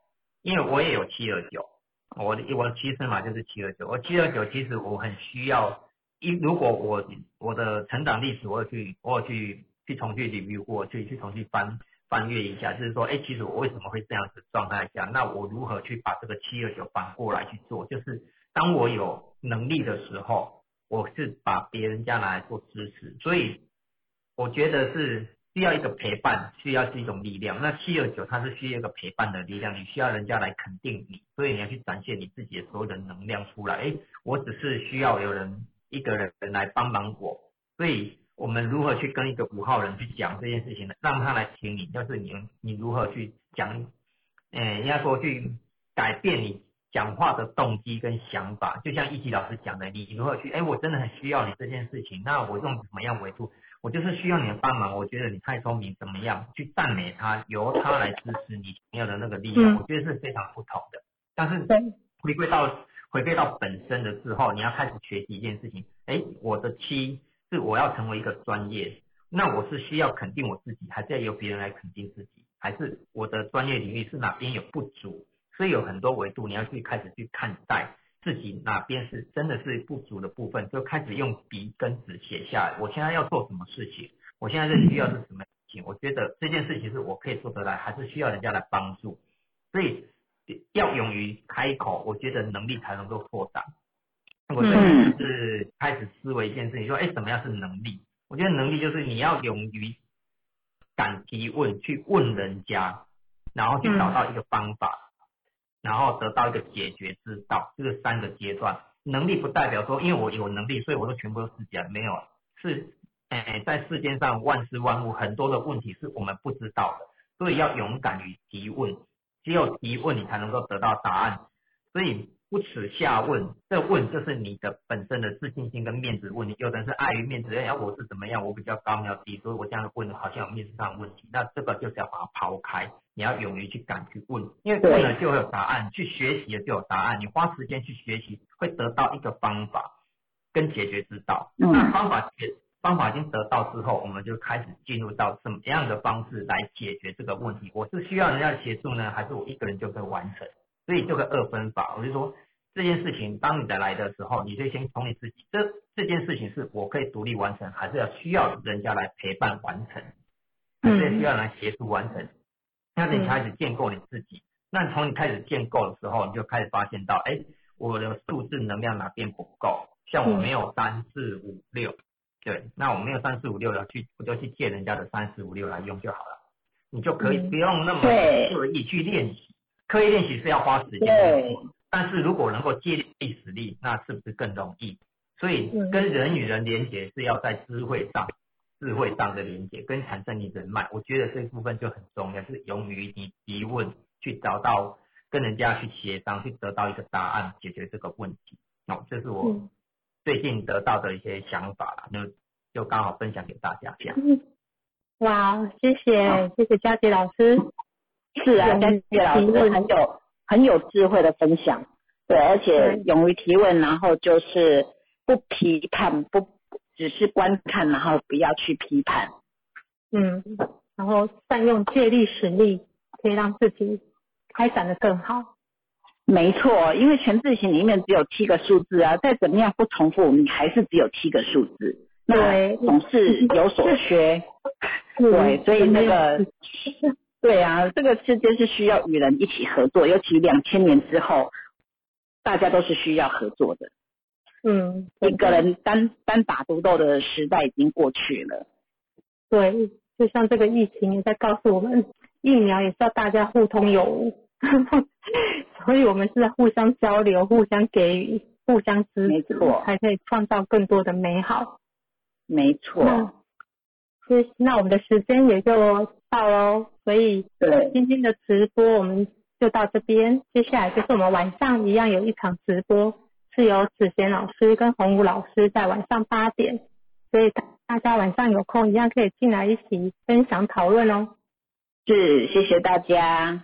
因为我也有七二九。我的我的七生嘛就是七二九，我七二九其实我很需要一，如果我我的成长历史我有去我有去去重去 review 过，去去重去翻翻阅一下，就是说，哎，其实我为什么会这样子状态下，那我如何去把这个七二九反过来去做？就是当我有能力的时候，我是把别人家拿来做支持，所以我觉得是。需要一个陪伴，需要是一种力量。那七二九它是需要一个陪伴的力量，你需要人家来肯定你，所以你要去展现你自己的所有的能量出来。哎，我只是需要有人一个人来帮忙我。所以我们如何去跟一个五号人去讲这件事情呢？让他来听你，就是你你如何去讲？哎，应该说去改变你讲话的动机跟想法。就像一奇老师讲的，你如何去？哎，我真的很需要你这件事情，那我用怎么样维度？我就是需要你的帮忙，我觉得你太聪明，怎么样去赞美他，由他来支持你想要的那个力量，我觉得是非常不同的。但是回归到回归到本身的时候，你要开始学习一件事情，哎，我的七是我要成为一个专业，那我是需要肯定我自己，还是要由别人来肯定自己，还是我的专业领域是哪边有不足？所以有很多维度你要去开始去看待。自己哪边是真的是不足的部分，就开始用笔跟纸写下来。我现在要做什么事情？我现在的需要是什么事情？我觉得这件事情是我可以做得来，还是需要人家来帮助？所以要勇于开口，我觉得能力才能够扩大。我这边是开始思维一件事情，说，哎，什么样是能力？我觉得能力就是你要勇于敢提问，去问人家，然后去找到一个方法。然后得到一个解决之道，这是三个阶段，能力不代表说，因为我有能力，所以我都全部都是讲没有，是，哎，在世间上万事万物很多的问题是我们不知道的，所以要勇敢于提问，只有提问你才能够得到答案，所以不耻下问，这问就是你的本身的自信心跟面子问题。有的人是碍于面子，哎，我是怎么样，我比较高，你要低，所以我这样问好像有面子上的问题。那这个就是要把它抛开，你要勇于去敢去问，因为问了就会有答案，去学习了就有答案。你花时间去学习，会得到一个方法跟解决之道。那方法解方法已经得到之后，我们就开始进入到什么样的方式来解决这个问题？我是需要人家协助呢，还是我一个人就可以完成？所以这个二分法，我就说这件事情当你的来的时候，你就先从你自己，这这件事情是我可以独立完成，还是要需要人家来陪伴完成？还是需要来协助完成？那你开始建构你自己，那从你开始建构的时候，你就开始发现到，哎，我的数字能量哪边不够？像我没有三四五六。对，那我没有三四五六了，去我就去借人家的三四五六来用就好了，你就可以不用那么刻意去练习，刻意练习是要花时间的，但是如果能够借力使力，那是不是更容易？所以跟人与人连接是要在智慧上，智慧上的连接跟产生你人脉，我觉得这部分就很重要，是勇于你提问，去找到跟人家去协商，去得到一个答案，解决这个问题。哦，这是我。最近得到的一些想法啦，就就刚好分享给大家这样。哇，谢谢谢谢佳杰老师。是啊，但是老师很有很有智慧的分享，对，而且勇于提问，然后就是不批判，不只是观看，然后不要去批判。嗯，然后善用借力使力，可以让自己开展的更好。没错，因为全字形里面只有七个数字啊，再怎么样不重复，你还是只有七个数字，那总是有所缺。对，所以那个，对啊，这个世界是需要与人一起合作，尤其两千年之后，大家都是需要合作的。嗯，一个人单单打独斗的时代已经过去了。对，就像这个疫情也在告诉我们，疫苗也是要大家互通有无。所以我们是在互相交流、互相给予、互相支持，才可以创造更多的美好。没错。那那我们的时间也就到喽，所以今天的直播我们就到这边。接下来就是我们晚上一样有一场直播，是由子贤老师跟洪武老师在晚上八点，所以大家晚上有空一样可以进来一起分享讨论哦。是，谢谢大家。